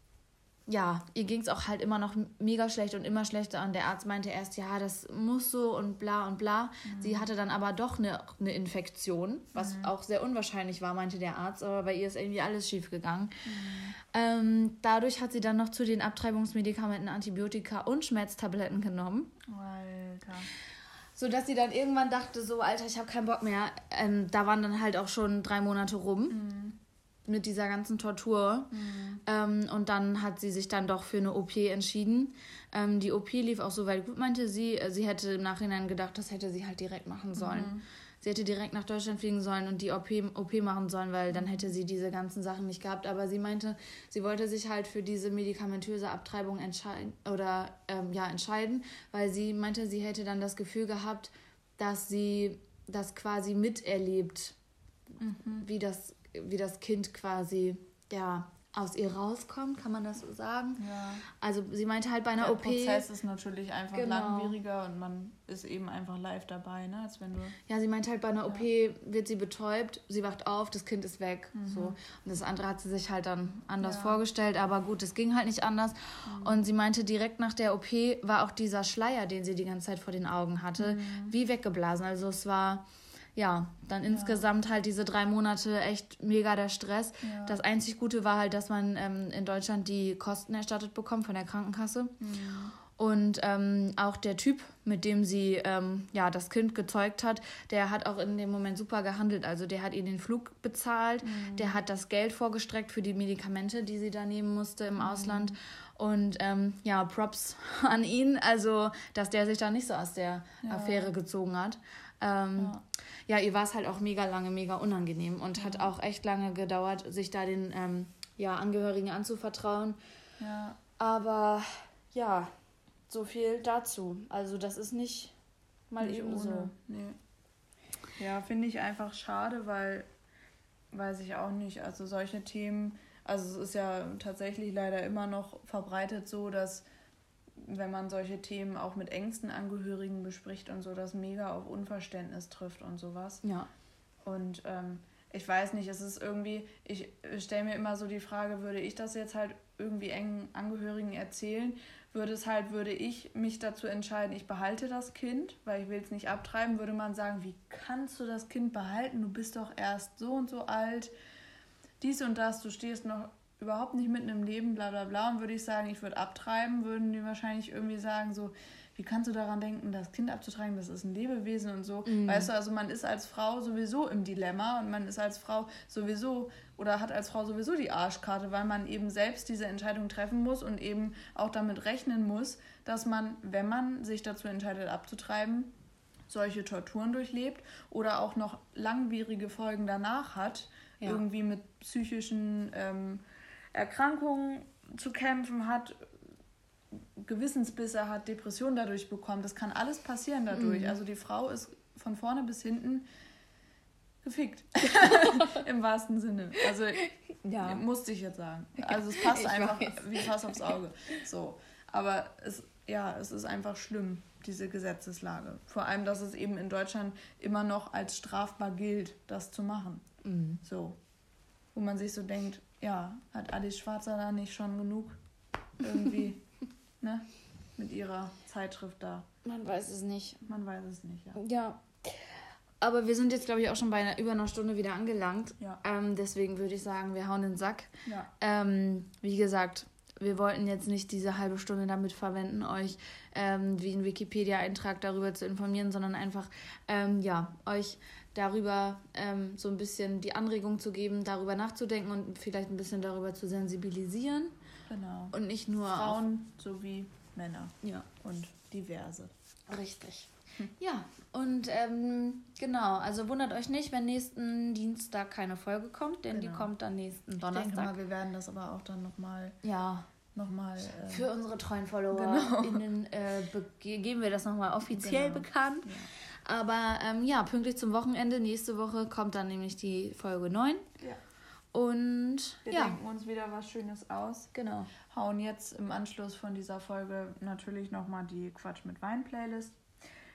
ja, ihr ging es auch halt immer noch mega schlecht und immer schlechter. Und der Arzt meinte erst, ja, das muss so und bla und bla. Mhm. Sie hatte dann aber doch eine, eine Infektion, was mhm. auch sehr unwahrscheinlich war, meinte der Arzt. Aber bei ihr ist irgendwie alles schief gegangen. Mhm. Ähm, dadurch hat sie dann noch zu den Abtreibungsmedikamenten Antibiotika und Schmerztabletten genommen. Alter. So dass sie dann irgendwann dachte, so, Alter, ich habe keinen Bock mehr. Ähm, da waren dann halt auch schon drei Monate rum mhm mit dieser ganzen Tortur. Mhm. Ähm, und dann hat sie sich dann doch für eine OP entschieden. Ähm, die OP lief auch so weit gut, meinte sie. Äh, sie hätte im Nachhinein gedacht, das hätte sie halt direkt machen sollen. Mhm. Sie hätte direkt nach Deutschland fliegen sollen und die OP, OP machen sollen, weil dann hätte sie diese ganzen Sachen nicht gehabt. Aber sie meinte, sie wollte sich halt für diese medikamentöse Abtreibung entscheiden oder ähm, ja entscheiden, weil sie meinte, sie hätte dann das Gefühl gehabt, dass sie das quasi miterlebt, mhm. wie das wie das Kind quasi ja aus ihr rauskommt, kann man das so sagen? Ja. Also sie meinte halt bei einer Der OP. Der Prozess ist natürlich einfach genau. langwieriger und man ist eben einfach live dabei, ne? Als wenn du. Ja, sie meinte halt bei einer ja. OP wird sie betäubt, sie wacht auf, das Kind ist weg. Mhm. So. Und das andere hat sie sich halt dann anders ja. vorgestellt, aber gut, es ging halt nicht anders. Mhm. Und sie meinte, direkt nach der OP war auch dieser Schleier, den sie die ganze Zeit vor den Augen hatte, mhm. wie weggeblasen. Also es war ja, dann ja. insgesamt halt diese drei Monate echt mega der Stress. Ja. Das einzig Gute war halt, dass man ähm, in Deutschland die Kosten erstattet bekommt von der Krankenkasse. Mhm. Und ähm, auch der Typ, mit dem sie ähm, ja, das Kind gezeugt hat, der hat auch in dem Moment super gehandelt. Also der hat ihr den Flug bezahlt, mhm. der hat das Geld vorgestreckt für die Medikamente, die sie da nehmen musste im mhm. Ausland. Und ähm, ja, Props an ihn, also dass der sich da nicht so aus der ja. Affäre gezogen hat. Ähm, ja ja, ihr war es halt auch mega lange, mega unangenehm und hat auch echt lange gedauert, sich da den ähm, ja, Angehörigen anzuvertrauen. Ja. Aber ja, so viel dazu. Also das ist nicht mal nicht eben ohne. so. Nee. Ja, finde ich einfach schade, weil weiß ich auch nicht. Also solche Themen, also es ist ja tatsächlich leider immer noch verbreitet so, dass wenn man solche Themen auch mit engsten Angehörigen bespricht und so, das mega auf Unverständnis trifft und sowas. Ja. Und ähm, ich weiß nicht, es ist irgendwie, ich stelle mir immer so die Frage, würde ich das jetzt halt irgendwie engen Angehörigen erzählen, würde es halt, würde ich mich dazu entscheiden, ich behalte das Kind, weil ich will es nicht abtreiben, würde man sagen, wie kannst du das Kind behalten? Du bist doch erst so und so alt, dies und das, du stehst noch überhaupt nicht mitten im Leben, bla bla bla. Und würde ich sagen, ich würde abtreiben, würden die wahrscheinlich irgendwie sagen, so, wie kannst du daran denken, das Kind abzutreiben, das ist ein Lebewesen und so. Mhm. Weißt du, also man ist als Frau sowieso im Dilemma und man ist als Frau sowieso oder hat als Frau sowieso die Arschkarte, weil man eben selbst diese Entscheidung treffen muss und eben auch damit rechnen muss, dass man, wenn man sich dazu entscheidet, abzutreiben, solche Torturen durchlebt oder auch noch langwierige Folgen danach hat, ja. irgendwie mit psychischen ähm, Erkrankungen zu kämpfen hat, Gewissensbisse hat, Depressionen dadurch bekommt. Das kann alles passieren dadurch. Mhm. Also die Frau ist von vorne bis hinten gefickt. Im wahrsten Sinne. Also ja. musste ich jetzt sagen. Also es passt ich einfach weiß. wie Pass aufs Auge. So. Aber es, ja, es ist einfach schlimm, diese Gesetzeslage. Vor allem, dass es eben in Deutschland immer noch als strafbar gilt, das zu machen. Mhm. So. Wo man sich so denkt, ja, hat Alice Schwarzer da nicht schon genug irgendwie, ne? Mit ihrer Zeitschrift da. Man weiß es nicht. Man weiß es nicht, ja. Ja. Aber wir sind jetzt, glaube ich, auch schon bei einer, über einer Stunde wieder angelangt. Ja. Ähm, deswegen würde ich sagen, wir hauen den Sack. Ja. Ähm, wie gesagt, wir wollten jetzt nicht diese halbe Stunde damit verwenden, euch ähm, wie ein Wikipedia-Eintrag darüber zu informieren, sondern einfach, ähm, ja, euch darüber ähm, so ein bisschen die Anregung zu geben, darüber nachzudenken und vielleicht ein bisschen darüber zu sensibilisieren. Genau. Und nicht nur Frauen sowie Männer. Ja. Und diverse. Richtig. Hm. Ja, und ähm, genau, also wundert euch nicht, wenn nächsten Dienstag keine Folge kommt, denn genau. die kommt dann nächsten Donnerstag. Ich denke mal, wir werden das aber auch dann nochmal. Ja. Nochmal. Äh, Für unsere treuen Follower genau. äh, geben wir das nochmal offiziell genau. bekannt. Ja. Aber ähm, ja, pünktlich zum Wochenende, nächste Woche kommt dann nämlich die Folge 9. Ja. Und wir ja. denken uns wieder was Schönes aus. Genau. Hauen jetzt im Anschluss von dieser Folge natürlich nochmal die Quatsch mit Wein Playlist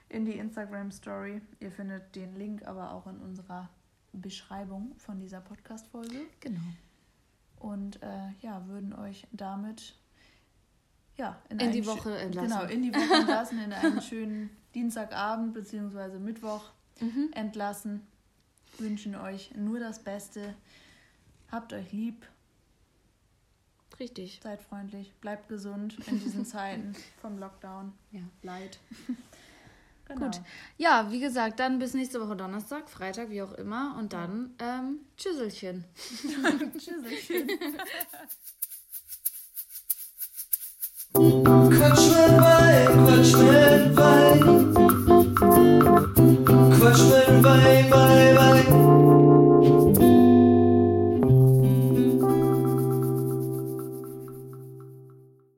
in die Instagram Story. Ihr findet den Link aber auch in unserer Beschreibung von dieser Podcast-Folge. Genau. Und äh, ja, würden euch damit ja, in, in die Woche entlassen. Genau, in die Woche entlassen, in einen schönen Dienstagabend bzw. Mittwoch mhm. entlassen. Wünschen euch nur das Beste. Habt euch lieb. Richtig. Seid freundlich. Bleibt gesund in diesen Zeiten vom Lockdown. Ja, leid. genau. Gut. Ja, wie gesagt, dann bis nächste Woche Donnerstag, Freitag, wie auch immer. Und dann ähm, Tschüsselchen. Tschüsselchen. Quatsch mit Wein, Quatsch mit Wein. Quatsch mit Wein, Wein, Wein.